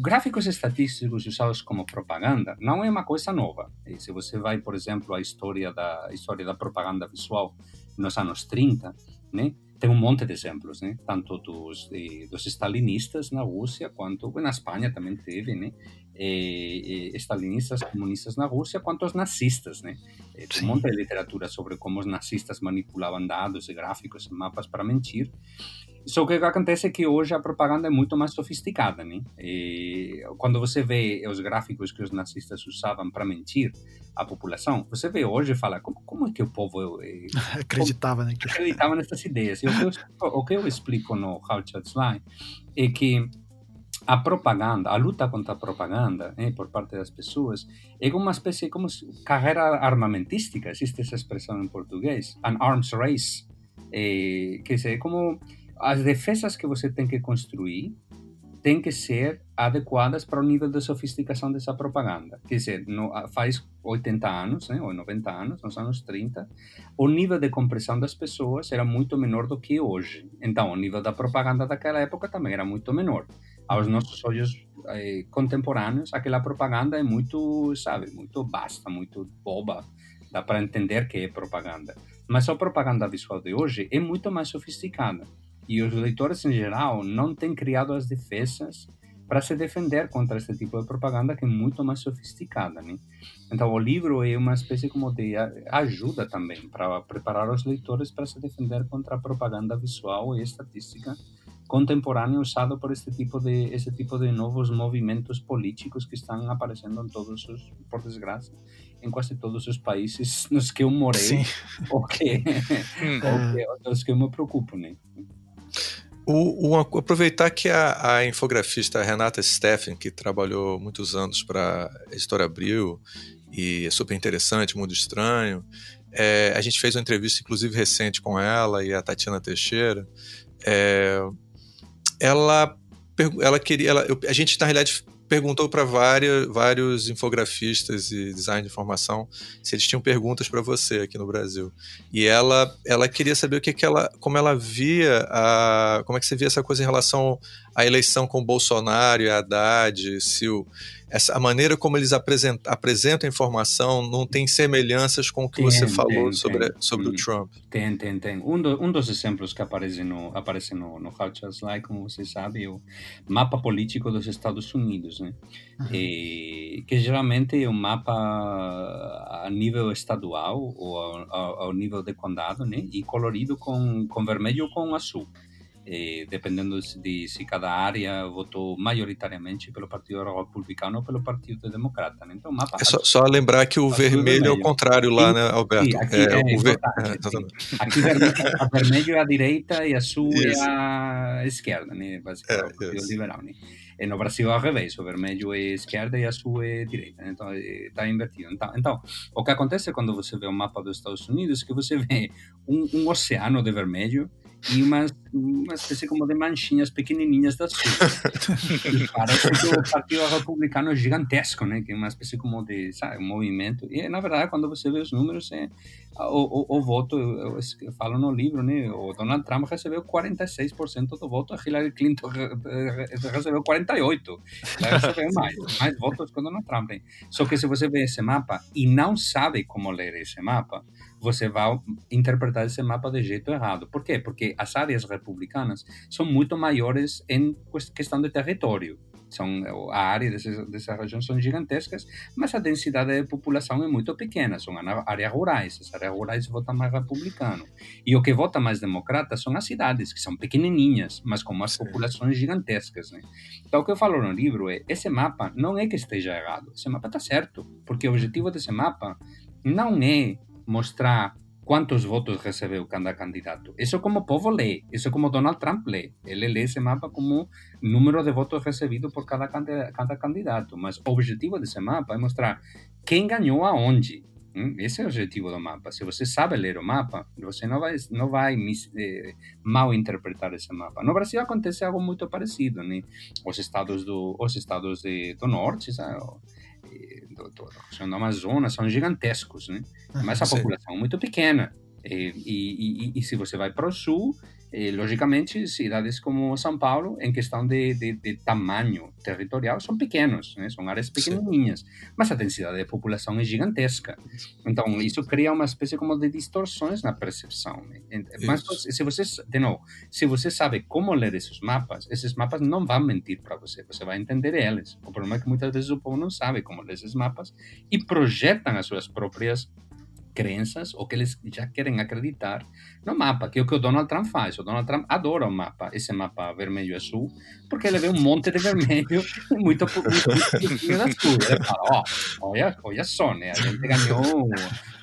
S4: gráficos estatísticos usados como propaganda não é uma coisa nova. E se você vai, por exemplo, à história da história da propaganda visual nos anos 30, né? Tem um monte de exemplos, né? Tanto dos, de, dos stalinistas na Rússia, quanto na Espanha também teve, né? E, e, stalinistas, comunistas na Rússia, quanto os nazistas, né? Tem um monte de literatura sobre como os nazistas manipulavam dados e gráficos e mapas para mentir. Só que o que acontece é que hoje a propaganda é muito mais sofisticada, né? E quando você vê os gráficos que os nazistas usavam para mentir à população, você vê hoje e fala como, como é que o povo
S2: eh, acreditava, né?
S4: acreditava nessas ideias. E o que eu, o que eu explico no How Chats Lie é que a propaganda, a luta contra a propaganda eh, por parte das pessoas é uma espécie como carreira armamentística, existe essa expressão em português, an arms race, que é como as defesas que você tem que construir têm que ser adequadas para o nível de sofisticação dessa propaganda. Quer dizer, no, faz 80 anos, né, ou 90 anos, nos anos 30, o nível de compressão das pessoas era muito menor do que hoje. Então, o nível da propaganda daquela época também era muito menor. Aos nossos olhos eh, contemporâneos, aquela propaganda é muito, sabe, muito basta, muito boba. Dá para entender que é propaganda. Mas a propaganda visual de hoje é muito mais sofisticada e os leitores em geral não têm criado as defesas para se defender contra esse tipo de propaganda que é muito mais sofisticada, né? Então o livro é uma espécie como de ajuda também para preparar os leitores para se defender contra a propaganda visual e estatística contemporânea usada por este tipo de esse tipo de novos movimentos políticos que estão aparecendo em todos os, por desgraça, em quase todos os países nos que eu morei, ou que, ou que, os que eu me preocupo, né?
S3: O, o, aproveitar que a, a, infografista Renata Steffen, que trabalhou muitos anos para a Editora Abril e é super interessante, Mundo Estranho, é, a gente fez uma entrevista, inclusive, recente com ela e a Tatiana Teixeira. É, ela, ela queria. Ela, a gente, na realidade, perguntou para vários infografistas e design de informação se eles tinham perguntas para você aqui no Brasil. E ela, ela queria saber o que, que ela, como ela via, a, como é que você via essa coisa em relação à eleição com Bolsonaro e a Haddad, se o, essa, a maneira como eles apresentam, apresentam a informação não tem semelhanças com o que tem, você falou tem, sobre, tem. sobre o hum. Trump.
S4: Tem, tem, tem. Um, do, um dos exemplos que aparece no, aparece no, no How to Slide, como você sabe, é o mapa político dos Estados Unidos, né? Uhum. E, que geralmente é um mapa a nível estadual ou ao, ao nível de condado, né? E colorido com, com vermelho ou com azul eh, dependendo de se cada área votou majoritariamente pelo Partido Republicano ou pelo Partido Democrata. Né? Então, mapa
S3: é só, só, lembrar que o vermelho, vermelho, é o contrário lá, né, Alberto? Sim,
S4: aqui, é, é, o ver... é, aqui vermelho, a vermelho é a direita e azul Isso. é a esquerda, né? basicamente, é, o Partido Liberal. Né? E no Brasil é ao revés, o vermelho é esquerda e azul é direita. Né? Então, está invertido. Então, então, o que acontece quando você vê o mapa dos Estados Unidos é que você vê um, um oceano de vermelho e umas, uma espécie como de manchinhas pequenininhas das coisas. parece que o Partido Republicano é gigantesco, né? Que é uma espécie como de, sabe, um movimento. E, na verdade, quando você vê os números, é, o, o, o voto, eu, eu, falo no livro, né? O Donald Trump recebeu 46% do voto, a Hillary Clinton recebeu 48%. Ela recebeu mais, mais votos que o Donald Trump. Né? Só que se você vê esse mapa e não sabe como ler esse mapa, você vai interpretar esse mapa de jeito errado. Por quê? Porque as áreas republicanas são muito maiores em questão de território. São, a área dessas, dessas regiões são gigantescas, mas a densidade de população é muito pequena, são áreas rurais, as áreas rurais votam mais republicano. E o que vota mais democrata são as cidades, que são pequenininhas, mas com as populações gigantescas. Né? Então, o que eu falo no livro é, esse mapa não é que esteja errado, esse mapa está certo, porque o objetivo desse mapa não é mostrar quantos votos recebeu cada candidato. Isso como o povo lê, isso como Donald Trump lê. Ele lê esse mapa como número de votos recebido por cada, cada candidato. Mas o objetivo desse mapa é mostrar quem ganhou aonde. Esse é o objetivo do mapa. Se você sabe ler o mapa, você não vai, não vai eh, mal interpretar esse mapa. No Brasil acontece algo muito parecido, né? Os estados do, os estados de, do norte, sabe? do, do, do Amazonas são gigantescos, né? Mas a população é muito pequena. E, e, e, e, se você vai para o sul, eh, logicamente, cidades como São Paulo, em questão de, de, de tamanho territorial, são pequenos, né? são áreas pequenininhas, Sim. mas a densidade de população é gigantesca. Então, isso cria uma espécie como de distorções na percepção. Né? Mas se você, de novo, se você sabe como ler esses mapas, esses mapas não vão mentir para você, você vai entender eles. O problema é que muitas vezes o povo não sabe como ler esses mapas e projetam as suas próprias crenças ou que eles já querem acreditar no mapa, que é o que o Donald Trump faz. O Donald Trump adora o mapa, esse mapa vermelho e azul, porque ele vê um monte de vermelho e muito, muito, azul. Ele fala, ó, oh, olha, olha só, né? A gente ganhou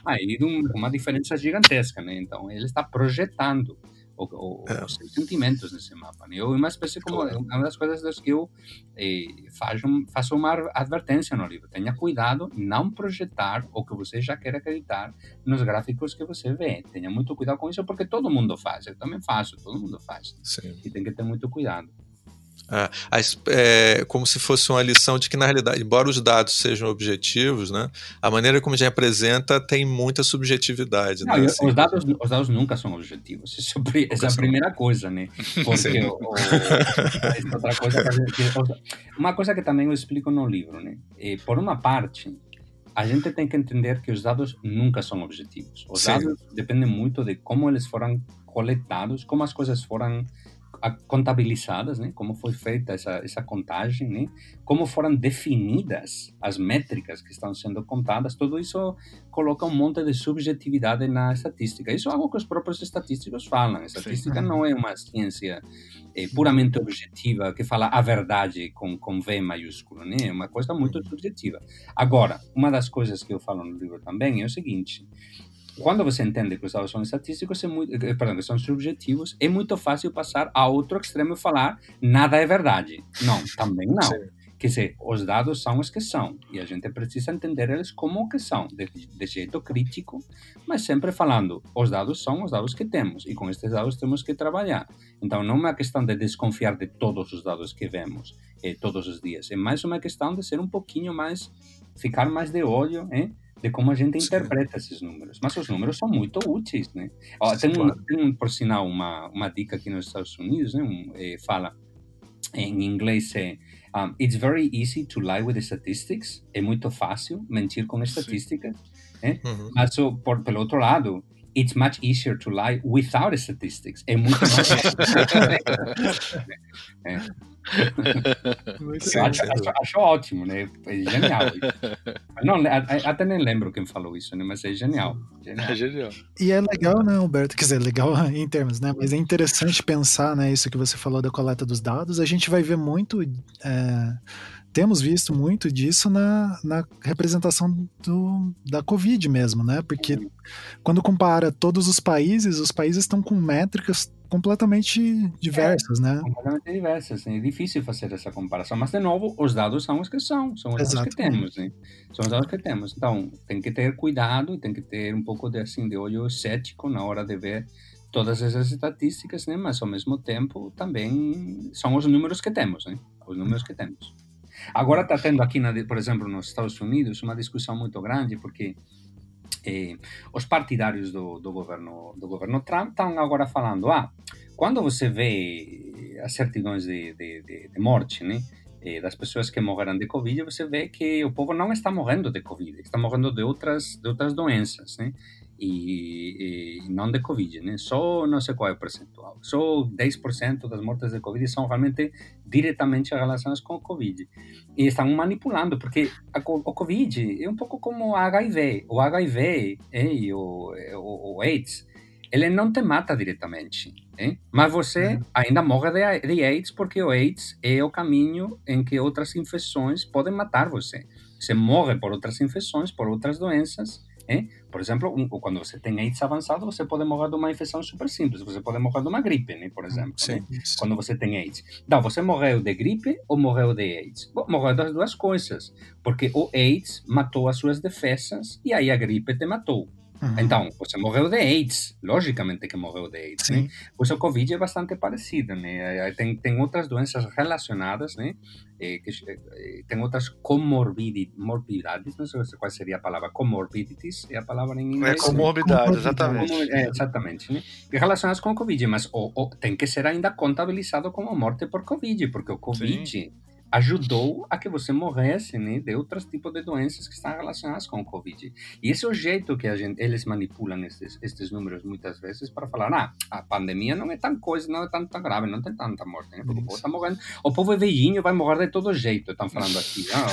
S4: aí uma diferença gigantesca, né? Então, ele está projetando o, o, é. os sentimentos nesse mapa. Né? Eu, uma espécie como uma das coisas das que eu eh, faço, faço uma advertência no livro. Tenha cuidado não projetar o que você já quer acreditar nos gráficos que você vê. Tenha muito cuidado com isso, porque todo mundo faz. Eu também faço, todo mundo faz. Sim. E tem que ter muito cuidado.
S3: É, é, como se fosse uma lição de que, na realidade, embora os dados sejam objetivos, né, a maneira como a gente apresenta tem muita subjetividade.
S4: Não, né, assim, os, dados, os dados nunca são objetivos. essa é a primeira coisa, né? Porque o, o, outra coisa uma coisa que também eu explico no livro, né? E, por uma parte, a gente tem que entender que os dados nunca são objetivos. Os Sim. dados dependem muito de como eles foram coletados, como as coisas foram contabilizadas, né? Como foi feita essa, essa contagem, né? Como foram definidas as métricas que estão sendo contadas, tudo isso coloca um monte de subjetividade na estatística. Isso é algo que os próprios estatísticos falam. A estatística Sim. não é uma ciência é, puramente objetiva que fala a verdade com, com V maiúsculo, né? É uma coisa muito subjetiva. Agora, uma das coisas que eu falo no livro também é o seguinte: quando você entende que os dados são estatísticos, é muito, eh, perdão, que são subjetivos, é muito fácil passar a outro extremo e falar nada é verdade. Não, também não. Sim. Quer dizer, os dados são os que são e a gente precisa entender eles como que são, de, de jeito crítico, mas sempre falando, os dados são os dados que temos e com estes dados temos que trabalhar. Então, não é uma questão de desconfiar de todos os dados que vemos eh, todos os dias, é mais uma questão de ser um pouquinho mais, ficar mais de olho, eh? De como a gente interpreta esses números. Mas os números são muito úteis, né? Ó, tem, um, tem por sinal, uma, uma dica aqui nos Estados Unidos, né? Um, eh, fala em inglês é um, It's very easy to lie with statistics. É muito fácil mentir com estatísticas. Né? Uhum. Mas por, pelo outro lado, it's much easier to lie without statistics. É muito mais é. acho, acho, acho, ótimo, né? É genial. Não, até nem lembro quem falou isso, né? Mas é genial. genial. É
S2: genial. E é legal, né, Alberto? Quer dizer, legal em termos, né? Mas é interessante pensar, né? Isso que você falou da coleta dos dados. A gente vai ver muito. É temos visto muito disso na, na representação do, da Covid mesmo, né? Porque quando compara todos os países, os países estão com métricas completamente diversas,
S4: é,
S2: né?
S4: Completamente diversas. É difícil fazer essa comparação, mas de novo, os dados são os que são, são os Exatamente. dados que temos, né? São os dados que temos. Então, tem que ter cuidado, tem que ter um pouco de assim de olho cético na hora de ver todas essas estatísticas, né? Mas ao mesmo tempo também são os números que temos, né? Os números que temos. Agora está tendo aqui, na, por exemplo, nos Estados Unidos, uma discussão muito grande, porque eh, os partidários do, do, governo, do governo Trump estão agora falando: ah, quando você vê as certidões de, de, de, de morte, né? Das pessoas que morreram de Covid, você vê que o povo não está morrendo de Covid, está morrendo de outras, de outras doenças, né? E, e, não de Covid, né? Só não sei qual é o percentual. Só 10% das mortes de Covid são realmente diretamente relacionadas com o Covid. E estão manipulando, porque a, o Covid é um pouco como o HIV. O HIV e o, o, o AIDS, ele não te mata diretamente, hein? mas você ainda morre de, de AIDS porque o AIDS é o caminho em que outras infecções podem matar você. Você morre por outras infecções, por outras doenças, É? Por exemplo, um, quando você tem AIDS avançado, você pode morrer de uma infecção super simples. Você pode morrer de uma gripe, né? por exemplo. Sim, né? sim. Quando você tem AIDS. Então, você morreu de gripe ou morreu de AIDS? Bom, morreu das duas coisas. Porque o AIDS matou as suas defesas e aí a gripe te matou. Uhum. Então, você morreu de AIDS, logicamente que morreu de AIDS, Sim. né? Pois o Covid é bastante parecido, né? Tem, tem outras doenças relacionadas, né? Eh, que, eh, tem outras comorbidades, não sei qual seria a palavra, comorbidities, é a palavra em inglês.
S1: É comorbidade, exatamente.
S4: É, exatamente, né? Relacionadas com o Covid, mas o, o, tem que ser ainda contabilizado como morte por Covid, porque o Covid... Sim ajudou a que você morresse né, de outros tipos de doenças que estão relacionadas com o Covid. E esse é o jeito que gente, eles manipulam estes, estes números muitas vezes para falar, ah, a pandemia não é tão coisa, não é tão, tão grave, não tem tanta morte, né? Porque o povo está morrendo, o povo é velhinho, vai morrer de todo jeito, estão falando aqui. Ah,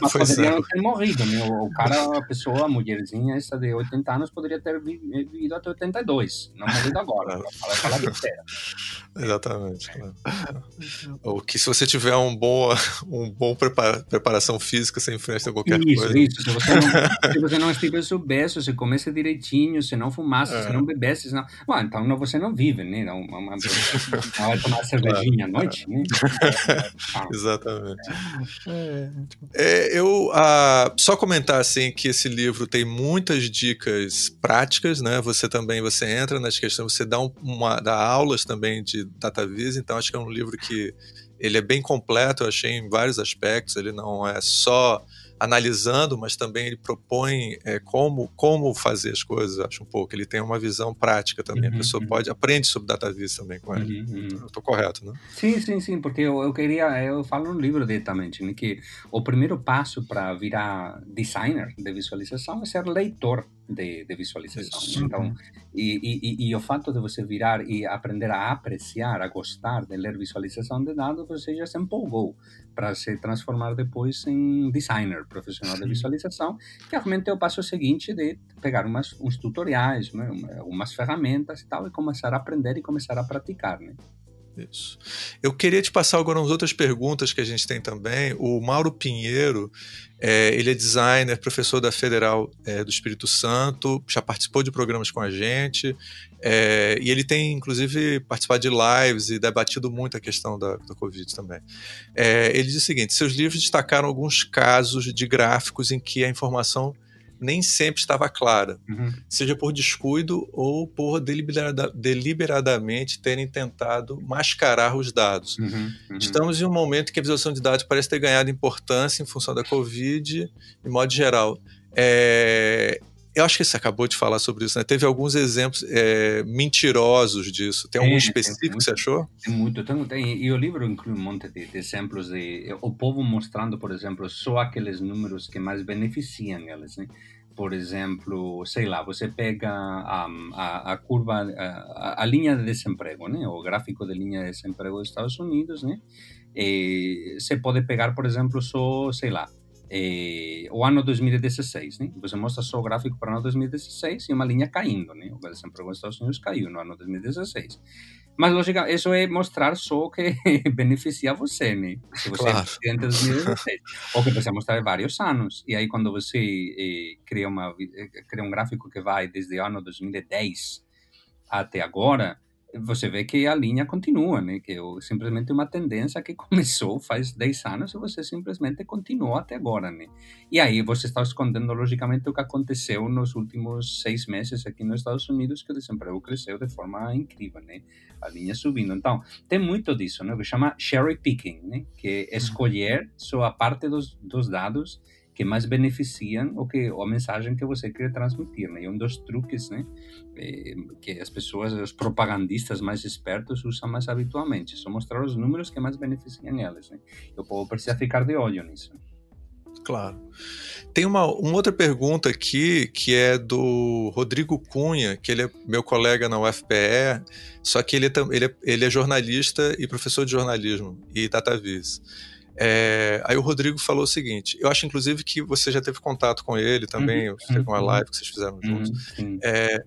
S4: mas poderia não ter morrido, né? O, cara, a pessoa, a mulherzinha essa de 80 anos poderia ter vivido até 82, não morrido agora, para falar besteira.
S3: Exatamente. Ou que se você tiver um bom boa, um bom prepara, preparação física, você enfrenta qualquer
S4: isso,
S3: coisa.
S4: Isso, se você não, se você não estivesse obeso, se comesse direitinho, se não fumasse, é. se não bebesse, se não... Bom, então não, você não vive, né? Não, uma, uma, vai tomar cervejinha claro. à noite, né?
S3: Exatamente. É, é, eu ah, só comentar assim que esse livro tem muitas dicas práticas, né? Você também você entra nas questões, você dá um, uma dá aulas também de DataVis, então acho que é um livro que ele é bem completo, eu achei, em vários aspectos. Ele não é só analisando, mas também ele propõe é, como, como fazer as coisas, acho um pouco. Ele tem uma visão prática também. Uhum, a pessoa uhum. pode aprende sobre data viz também com ele. Uhum, uhum. estou correto, né?
S4: Sim, sim, sim, porque eu, eu queria, eu falo no livro diretamente, né, que o primeiro passo para virar designer de visualização é ser leitor de, de visualização. Isso. Então, e, e, e, o fato de você virar e aprender a apreciar, a gostar de ler visualização de dados, você já se empolgou para se transformar depois em designer profissional de visualização, que realmente é o passo seguinte de pegar umas, uns tutoriais, né, umas ferramentas e tal, e começar a aprender e começar a praticar, né?
S3: Isso. Eu queria te passar agora umas outras perguntas que a gente tem também. O Mauro Pinheiro, é, ele é designer, professor da Federal é, do Espírito Santo, já participou de programas com a gente, é, e ele tem, inclusive, participado de lives e debatido muito a questão da, da Covid também. É, ele diz o seguinte: seus livros destacaram alguns casos de gráficos em que a informação nem sempre estava clara, uhum. seja por descuido ou por deliberada, deliberadamente terem tentado mascarar os dados. Uhum. Uhum. Estamos em um momento que a visualização de dados parece ter ganhado importância em função da Covid, de modo geral. É, eu acho que você acabou de falar sobre isso, né? Teve alguns exemplos é, mentirosos disso. Tem algum é, específico que você achou?
S4: Tem muito. Tem, tem, e o livro inclui um monte de, de, exemplos de o povo mostrando, por exemplo, só aqueles números que mais beneficiam eles, né? Por exemplo, sei lá, você pega a, a, a curva, a, a, linha de desemprego, né? o gráfico de linha de desemprego dos Estados Unidos, né? E você pode pegar, por exemplo, só, sei lá, eh, o ano 2016, né? Você mostra só o gráfico para o ano 2016 e uma linha caindo, né? O desemprego nos Estados Unidos caiu no ano 2016. Mas, lógica, isso é mostrar só que beneficia você, né? Se você claro. é presidente de 2016. Ou que precisa mostrar vários anos. E aí, quando você eh, cria, uma, cria um gráfico que vai desde o ano 2010 até agora, você vê que a linha continua, né? Que é simplesmente uma tendência que começou faz 10 anos e você simplesmente continuou até agora, né? E aí você está escondendo, logicamente, o que aconteceu nos últimos seis meses aqui nos Estados Unidos, que o desemprego cresceu de forma incrível, né? A linha subindo. Então, tem muito disso, né? Que chama cherry picking, né? Que é escolher só a parte dos, dos dados que mais beneficiam o que a mensagem que você quer transmitir, né? E um dos truques, né, é, que as pessoas, os propagandistas mais espertos usam mais habitualmente, são mostrar os números que mais beneficiam eles, né? E o povo precisa ficar de olho nisso.
S3: Claro. Tem uma, uma outra pergunta aqui que é do Rodrigo Cunha, que ele é meu colega na UFPE, só que ele é, ele é, ele é jornalista e professor de jornalismo e dataviz. É, aí o Rodrigo falou o seguinte: eu acho, inclusive, que você já teve contato com ele também, uhum, teve uma uhum. live que vocês fizeram juntos. Uhum, é,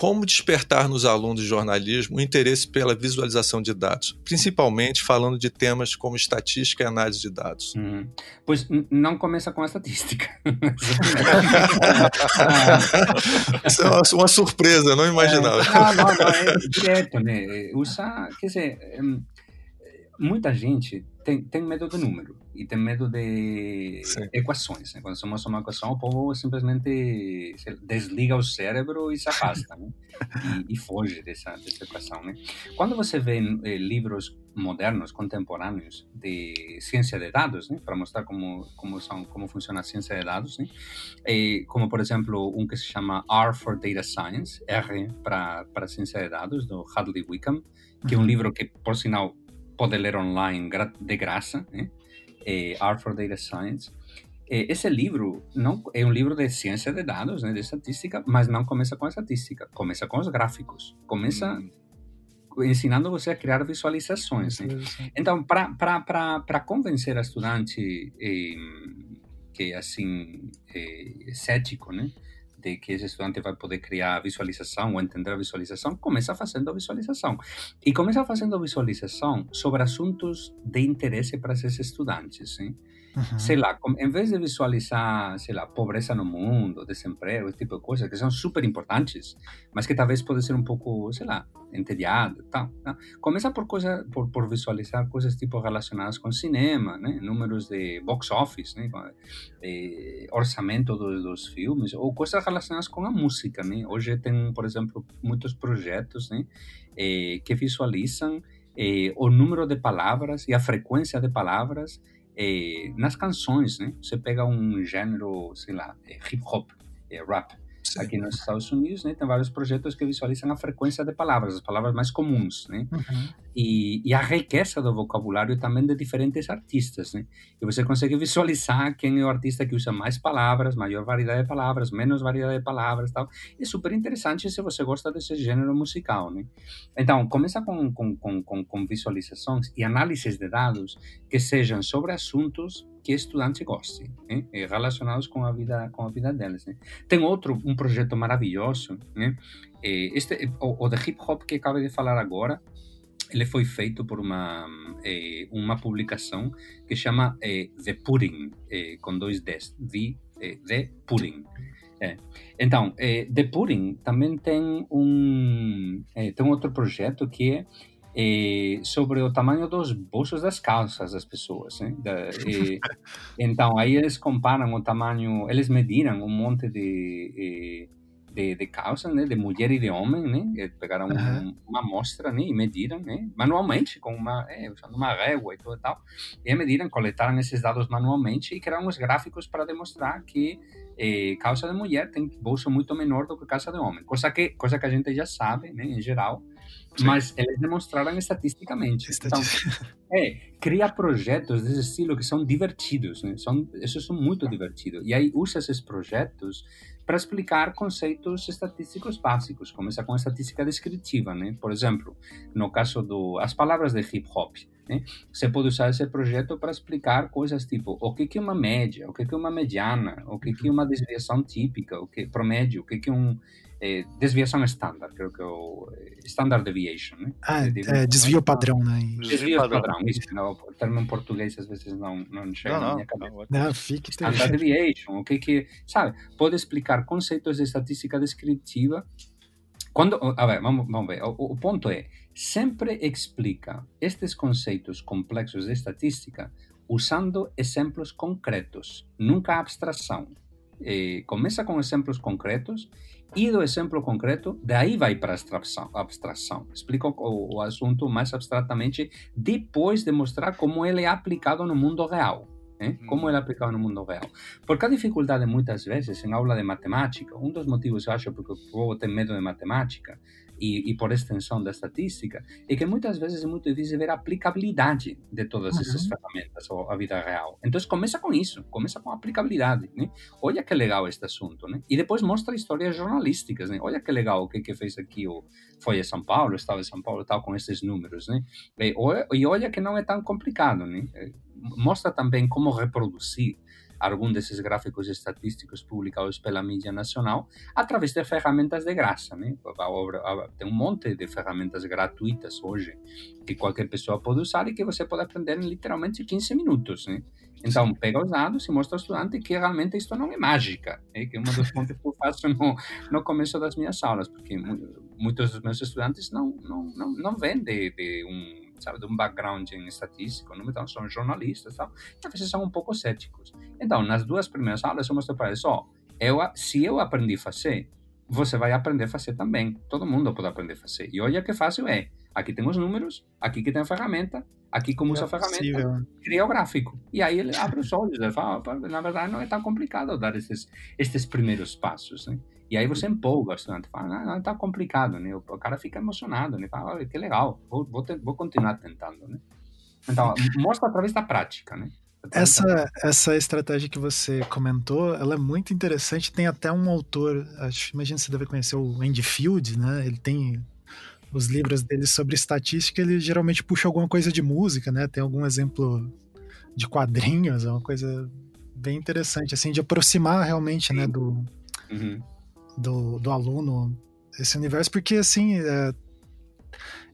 S3: como despertar nos alunos de jornalismo o interesse pela visualização de dados, principalmente falando de temas como estatística e análise de dados?
S4: Hum. Pois não começa com a estatística.
S3: Isso é uma, uma, surpresa, não imaginava.
S4: É, não, não, não, é direto, né? Usa, quer dizer, muita gente tem, tem medo do número e tem medo de Sim. equações. Né? Quando você mostra uma equação, o povo simplesmente desliga o cérebro e se afasta, né? e, e, foge dessa, dessa equação. Né? Quando você vê eh, livros modernos, contemporâneos de ciência de dados, né? para mostrar como como são como funciona a ciência de dados, né? E, como por exemplo um que se chama R for Data Science, R para para ciência de dados do Hadley Wickham, que é um livro que por sinal pode ler online de graça, né? É, Art for Data Science. É, esse livro não é um livro de ciência de dados, né, de estatística, mas não começa com a estatística, começa com os gráficos, começa hum. ensinando você a criar visualizações. Né? Então, para convencer a estudante eh, que é assim é, cético, né? De que esse estudante vai poder criar visualização ou entender a visualização, começa fazendo visualização. E começa fazendo visualização sobre assuntos de interesse para esses estudantes. Sim? Uhum. Sei lá, em vez de visualizar, sei lá, pobreza no mundo, desemprego, esse tipo de coisas que são super importantes, mas que talvez pode ser um pouco, sei lá, entediado, tal. Tá? Começa por coisa, por, por visualizar coisas tipo relacionadas com cinema, né? Números de box office, né? Eh, orçamento dos, dos filmes ou coisas relacionadas com a música, né? Hoje tem, por exemplo, muitos projetos, né? Eh, que visualizam eh, o número de palavras e a frequência de palavras eh, nas canções, né? Você pega um gênero, sei lá, eh, hip hop, eh, rap, Sim. aqui nos Estados Unidos, né, tem vários projetos que visualizam a frequência de palavras, as palavras mais comuns, né, uhum. e, e, a riqueza do vocabulário também de diferentes artistas, né, e você consegue visualizar quem é o artista que usa mais palavras, maior variedade de palavras, menos variedade de palavras, tal. É super interessante se você gosta desse gênero musical, né. Então, começa com, com, com, com visualizações e análises de dados que sejam sobre assuntos que estudante goste, né? relacionados com a vida com a vida deles. Né? Tem outro um projeto maravilhoso, né? Este o, o de hip hop que acabei de falar agora, ele foi feito por uma eh, uma publicação que chama The Pudding com dois Ds, The, The Pudding. É. Então, The Pudding também tem um tem outro projeto que é eh, sobre o tamanho dos bolsos das calças das pessoas. Né? Da, e, então, aí eles comparam o tamanho, eles mediram um monte de, de, de calças, né? de mulher e de homem, né? pegaram uhum. uma amostra né? e mediram né? manualmente, com uma, é, usando uma régua e tudo e tal, e mediram, coletaram esses dados manualmente e criaram os gráficos para demonstrar que eh, calça de mulher tem bolso muito menor do que calça de homem, coisa que, coisa que a gente já sabe, né? em geral, Sim. mas eles demonstraram estatisticamente. Então, é, cria projetos desse estilo que são divertidos, né? São, esses são muito divertidos. E aí usa esses projetos para explicar conceitos estatísticos básicos, começa com estatística descritiva, né? Por exemplo, no caso do as palavras de hip hop, né? Você pode usar esse projeto para explicar coisas tipo o que que é uma média, o que que é uma mediana, o que que é uma desviação típica, o que promédio, o que que é um é, desviação estándar, creio que é o eh, standard deviation, né?
S2: Ah, é, desvio padrão, né?
S4: Desvio padrão, isso, não, o termo em português às vezes não, não chega não, na minha cabeça.
S2: Não, não fique
S4: Standard deviation, o que que, sabe, pode explicar conceitos de estatística descritiva quando, a ver, vamos, vamos ver, o, o ponto é, sempre explica estes conceitos complexos de estatística usando exemplos concretos, nunca abstração. Eh, começa com exemplos concretos e do exemplo concreto, daí vai para a abstração, abstração. Explica o, o assunto mais abstratamente depois de mostrar como ele é aplicado no mundo real. Né? Como ele é aplicado no mundo real. Porque a dificuldade, muitas vezes, em aula de matemática, um dos motivos, eu acho, porque o povo tem medo de matemática, e, e, por extensão da estatística, é que muitas vezes é muito difícil ver a aplicabilidade de todas uhum. essas ferramentas à vida real. Então começa com isso, começa com a aplicabilidade. Né? Olha que legal este assunto. Né? E depois mostra histórias jornalísticas. Né? Olha que legal o que, que fez aqui o Folha São Paulo, o Estado de São Paulo, tal, com esses números. Né? E, e olha que não é tão complicado. Né? Mostra também como reproduzir algum desses gráficos estatísticos publicados pela mídia nacional através de ferramentas de graça. Né? Tem um monte de ferramentas gratuitas hoje que qualquer pessoa pode usar e que você pode aprender em literalmente 15 minutos. Né? Então, pega os dados e mostra ao estudante que realmente isto não é mágica, né? que é uma das pontos que eu faço no, no começo das minhas aulas, porque muitos dos meus estudantes não, não, não, não vêm de, de um sabe, de um background em estatística, não? então são jornalistas tal, e às vezes são um pouco céticos. Então, nas duas primeiras aulas eu mostro para eles, ó, eu, se eu aprendi a fazer, você vai aprender a fazer também. Todo mundo pode aprender a fazer. E olha que fácil é. Aqui tem os números, aqui que tem a ferramenta, aqui como usa a é ferramenta, cria o gráfico. E aí ele abre os olhos, ele fala, na verdade não é tão complicado dar esses, estes primeiros passos, né? E aí você empolga o estudante, fala, não, não tá complicado, né? O cara fica emocionado, né? Fala, que legal, vou, vou, vou continuar tentando, né? Então, mostra através da prática, né?
S2: Essa, essa estratégia que você comentou, ela é muito interessante. Tem até um autor, acho, imagina você deve conhecer o Andy Field, né? Ele tem os livros dele sobre estatística, ele geralmente puxa alguma coisa de música, né? Tem algum exemplo de quadrinhos, é uma coisa bem interessante, assim, de aproximar realmente, né, do, uhum. Do, do, aluno esse universo, porque, assim, é...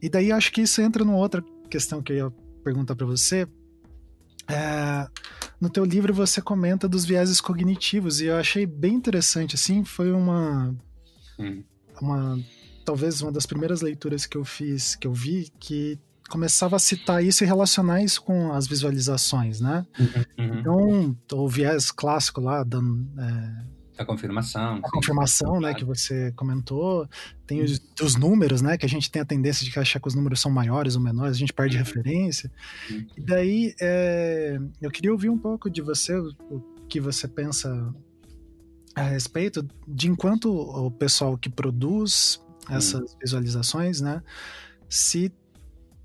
S2: e daí acho que isso entra numa outra questão que eu ia perguntar para você, é... no teu livro você comenta dos vieses cognitivos, e eu achei bem interessante, assim, foi uma... Hum. uma talvez uma das primeiras leituras que eu fiz, que eu vi, que começava a citar isso e relacionar isso com as visualizações, né? Uhum, uhum. Então, o viés clássico lá, dando, é,
S4: a confirmação.
S2: A confirmação, né, que você comentou. Tem os, os, números, né, que a gente tem a tendência de achar que os números são maiores ou menores, a gente perde uhum. referência. Uhum. E daí, é, eu queria ouvir um pouco de você, o, o que você pensa a respeito de enquanto o pessoal que produz essas hum. visualizações, né? Se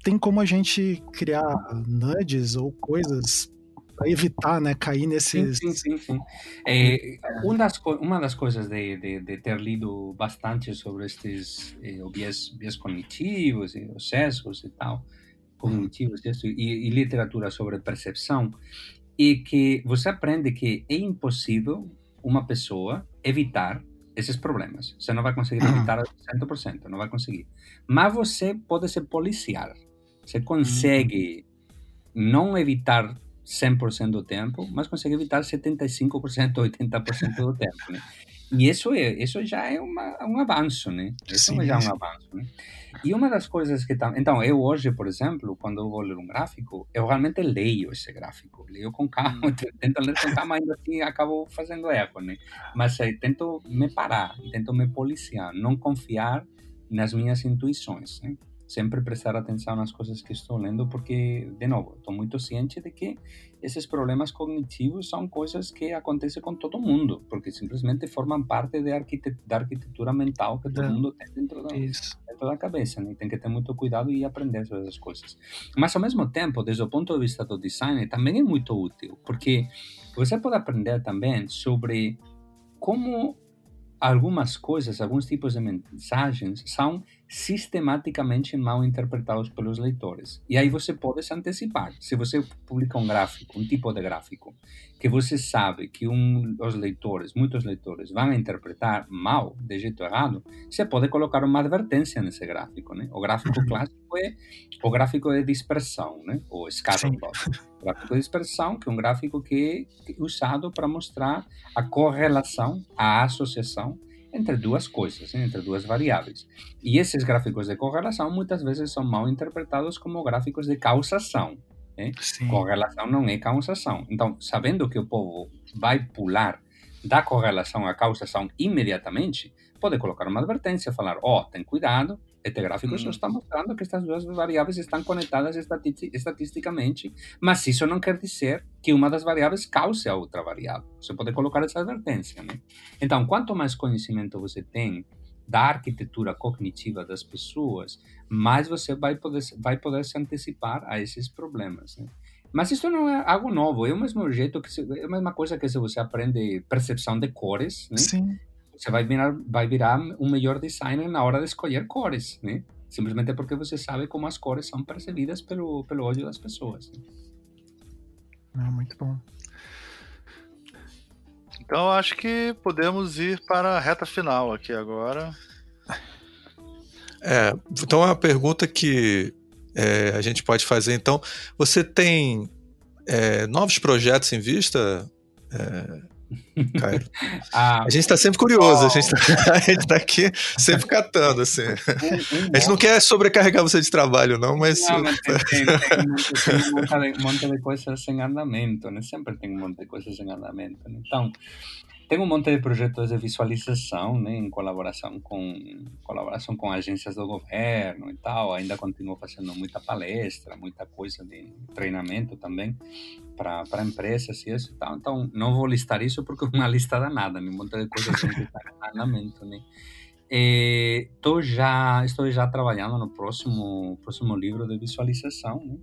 S2: tem como a gente criar nudges ou coisas para evitar, né, cair nesses.
S4: Sim, sim, sim. sim. É, uma, das, uma das coisas de, de, de, ter lido bastante sobre estes eh, viés, viés cognitivos e os sesgos e tal, cognitivos e, e literatura sobre percepção, é que você aprende que é impossível uma pessoa evitar esses problemas. Você não vai conseguir evitar 100%, não vai conseguir. Mas você pode se policiar. Você consegue não evitar 100% do tempo, mas consegue evitar 75%, 80% do tempo, né? E isso, é, isso já é uma, um avanço, né? Isso Sim, já é um avanço, né? E uma das coisas que... Tam... Então, eu hoje, por exemplo, quando eu vou ler um gráfico, eu realmente leio esse gráfico. Leio com calma, hum. tento ler com calma, ainda assim acabo fazendo erro, né? Mas aí, tento me parar, tento me policiar, não confiar nas minhas intuições, né? Sempre prestar atenção nas coisas que estou lendo, porque, de novo, estou muito ciente de que esses problemas cognitivos são coisas que acontecem com todo mundo, porque simplesmente formam parte da, da arquitetura mental que todo é. mundo tem dentro da, dentro da cabeça, né? tem que ter muito cuidado e aprender sobre essas coisas. Mas, ao mesmo tempo, desde o ponto de vista do design, também é muito útil, porque você pode aprender também sobre como algumas coisas, alguns tipos de mensagens são sistematicamente mal interpretados pelos leitores. E aí você pode se antecipar. Se você publica um gráfico, um tipo de gráfico, que você sabe que um, os leitores, muitos leitores, vão interpretar mal, de jeito errado, você pode colocar uma advertência nesse gráfico. Né? O gráfico clássico é o gráfico de dispersão, né? o scatterplot. O gráfico de dispersão, que é um gráfico que é usado para mostrar a correlação, a associação entre duas coisas, entre duas variáveis. E esses gráficos de correlação muitas vezes são mal interpretados como gráficos de causação. Né? Correlação não é causação. Então, sabendo que o povo vai pular da correlação à causação imediatamente, pode colocar uma advertência, falar, ó, oh, tem cuidado, este gráfico só está mostrando que estas duas variáveis estão conectadas estatisticamente, mas isso não quer dizer que uma das variáveis cause a outra variável. Você pode colocar essa advertência. Né? Então, quanto mais conhecimento você tem da arquitetura cognitiva das pessoas, mais você vai poder, vai poder se antecipar a esses problemas. Né? Mas isso não é algo novo, é o mesmo jeito que é a mesma coisa que se você aprende percepção de cores, né? Sim você vai virar, vai virar um melhor designer na hora de escolher cores, né? Simplesmente porque você sabe como as cores são percebidas pelo, pelo olho das pessoas. Né?
S2: Ah, muito bom.
S1: Então acho que podemos ir para a reta final aqui agora.
S3: É, então a pergunta que é, a gente pode fazer, então, você tem é, novos projetos em vista, é, Cairo? ah, a gente está sempre curioso, oh. a, gente está tá aqui sempre catando, assim. a gente não quer sobrecarregar você de trabalho, não, mas... Não, mas tem, tem, tem,
S4: tem um monte de coisas em andamento, né? Sempre tem um monte de coisas em andamento. Né? Então, tem um monte de projetos de visualização, né, em colaboração com colaboração com agências do governo e tal. Ainda continuo fazendo muita palestra, muita coisa de treinamento também para empresas e isso e tal. Então, não vou listar isso porque é uma lista danada, né, um monte de coisas que está em andamento, né. Estou já estou já trabalhando no próximo próximo livro de visualização, né?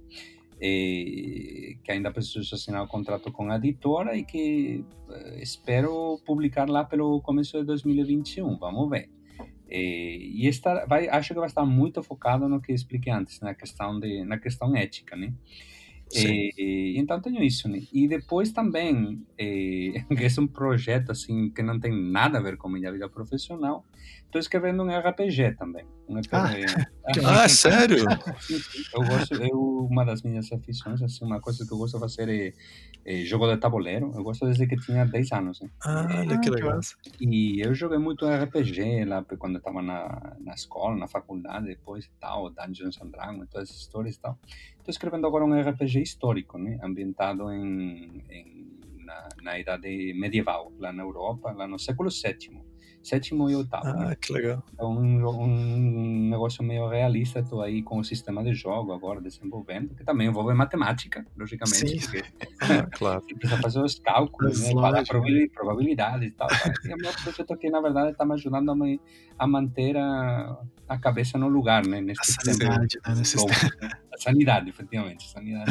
S4: Que ainda preciso assinar o contrato com a editora e que eh, espero publicar lá pelo começo de 2021. Vamos ver. Eh, e esta vai, acho que vai estar muito focado no que expliquei antes, na questão de, na questão ética, né? Eh, então tenho isso, né? E depois também, eh, que é um projeto assim que não tem nada a ver com minha vida profissional, estou escrevendo um RPG também. Um RPG.
S3: Ah, ah sério?
S4: eu gosto, eu, uma das minhas afições, assim, uma coisa que eu gosto de fazer é, é jogo de tabuleiro. Eu gosto desde que tinha 10 anos. Né?
S3: Ah, olha que legal.
S4: E eu joguei muito RPG lá quando eu estava na, na escola, na faculdade, depois e tal, Dungeons and Dragons, todas essas histórias e tal. Estou escrevendo agora um RPG histórico, né? Ambientado em, em na, na idade medieval, lá na Europa, lá no século VII sétimo e oitavo.
S3: Ah, né? que legal.
S4: Então, um, um negócio meio realista, estou aí com o sistema de jogo agora desenvolvendo, que também envolve matemática, logicamente. Sim. Porque
S3: ah, claro.
S4: precisa fazer os cálculos, né, para probabilidade e tal. E é um projeto que, na verdade, está me ajudando a, me, a manter a, a cabeça no lugar, né?
S2: Nesse a sanidade, né? Nesse
S4: A sanidade, efetivamente. Sanidade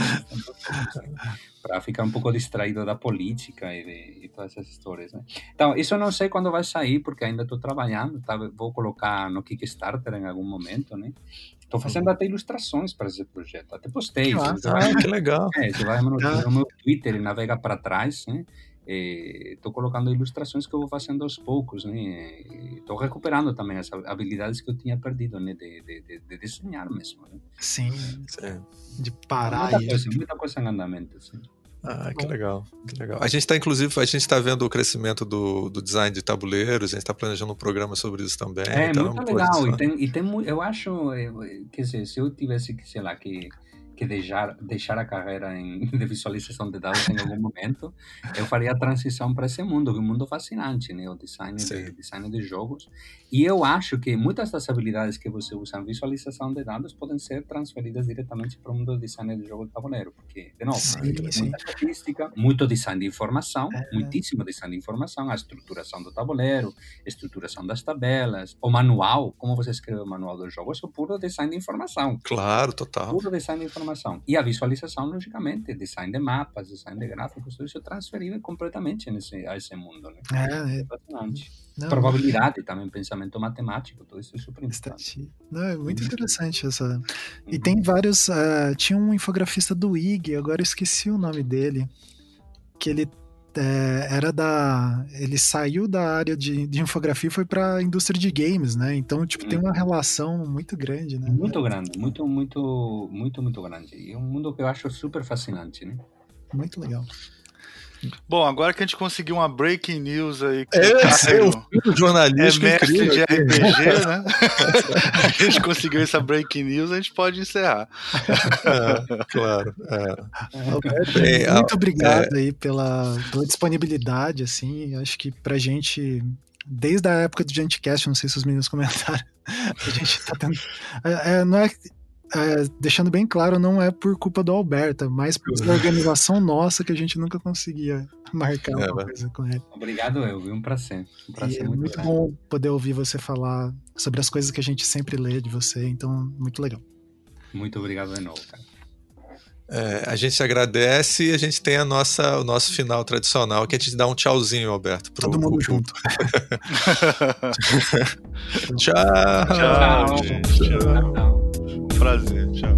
S4: para ficar um pouco distraído da política e, de, e, todas essas histórias, né? Então, isso eu não sei quando vai sair, porque ainda estou trabalhando, tá? vou colocar no Kickstarter em algum momento, né? Estou fazendo até ilustrações para esse projeto, até postei.
S3: Que, ah, que legal.
S4: É, você vai no, no meu Twitter e navega para trás, né? Estou eh, colocando ilustrações que eu vou fazendo aos poucos, né? Estou recuperando também as habilidades que eu tinha perdido, né? De, de, de desenhar mesmo. Né?
S2: Sim, Sim. de parar.
S4: Muita coisa, muita coisa em andamento, sim.
S3: Ah, que legal, que legal. A gente está, inclusive, a gente está vendo o crescimento do, do design de tabuleiros, a gente está planejando um programa sobre isso também.
S4: É, então, muito legal. E tem, e tem, eu acho, quer dizer, se eu tivesse que, sei lá, que que deixar, deixar a carreira em, de visualização de dados em algum momento, eu faria a transição para esse mundo, que é um mundo fascinante, né? O design de, design de jogos. E eu acho que muitas das habilidades que você usa em visualização de dados podem ser transferidas diretamente para o mundo do design de jogo de tabuleiro, porque, de novo, sim, muita sim. estatística, muito design de informação, é. muitíssimo design de informação, a estruturação do tabuleiro, estruturação das tabelas, o manual, como você escreve o manual do jogo, isso é puro design de informação.
S3: Claro, total.
S4: Puro design de informação informação. E a visualização, logicamente, design de mapas, design de gráficos, tudo isso é transferível completamente nesse, a esse mundo. Né? É, é fascinante. Não, Probabilidade também, pensamento matemático, tudo isso é super importante.
S2: Não, é muito interessante essa. E uhum. tem vários. Uh, tinha um infografista do IG, agora eu esqueci o nome dele, que ele é, era da. Ele saiu da área de, de infografia e foi para a indústria de games, né? Então, tipo, hum. tem uma uhum. relação muito grande, né?
S4: Muito grande, muito, muito, muito, muito grande. E é um mundo que eu acho super fascinante, né?
S2: Muito legal.
S1: Bom, agora que a gente conseguiu uma breaking news aí.
S3: Que é, Caio é o jornalista
S1: é mestre incrível. de RPG, né? a gente conseguiu essa breaking news, a gente pode encerrar.
S3: É, claro. É.
S2: Alberto, Bem, muito obrigado é. aí pela, pela disponibilidade, assim, acho que pra gente desde a época do Gentcast, não sei se os meninos comentaram, a gente tá tendo. É, é não é é, deixando bem claro, não é por culpa do Alberto, é mas por organização nossa que a gente nunca conseguia marcar é, uma coisa com ele.
S4: Obrigado, eu, viu? Um prazer. Um prazer
S2: é muito, muito bom poder ouvir você falar sobre as coisas que a gente sempre lê de você, então, muito legal.
S4: Muito obrigado de novo, cara.
S3: É, a gente agradece e a gente tem a nossa, o nosso final tradicional, que a gente dá um tchauzinho, Alberto.
S2: Pro, Todo mundo pro... junto.
S3: tchau.
S1: Tchau. tchau. tchau prazer. Tchau.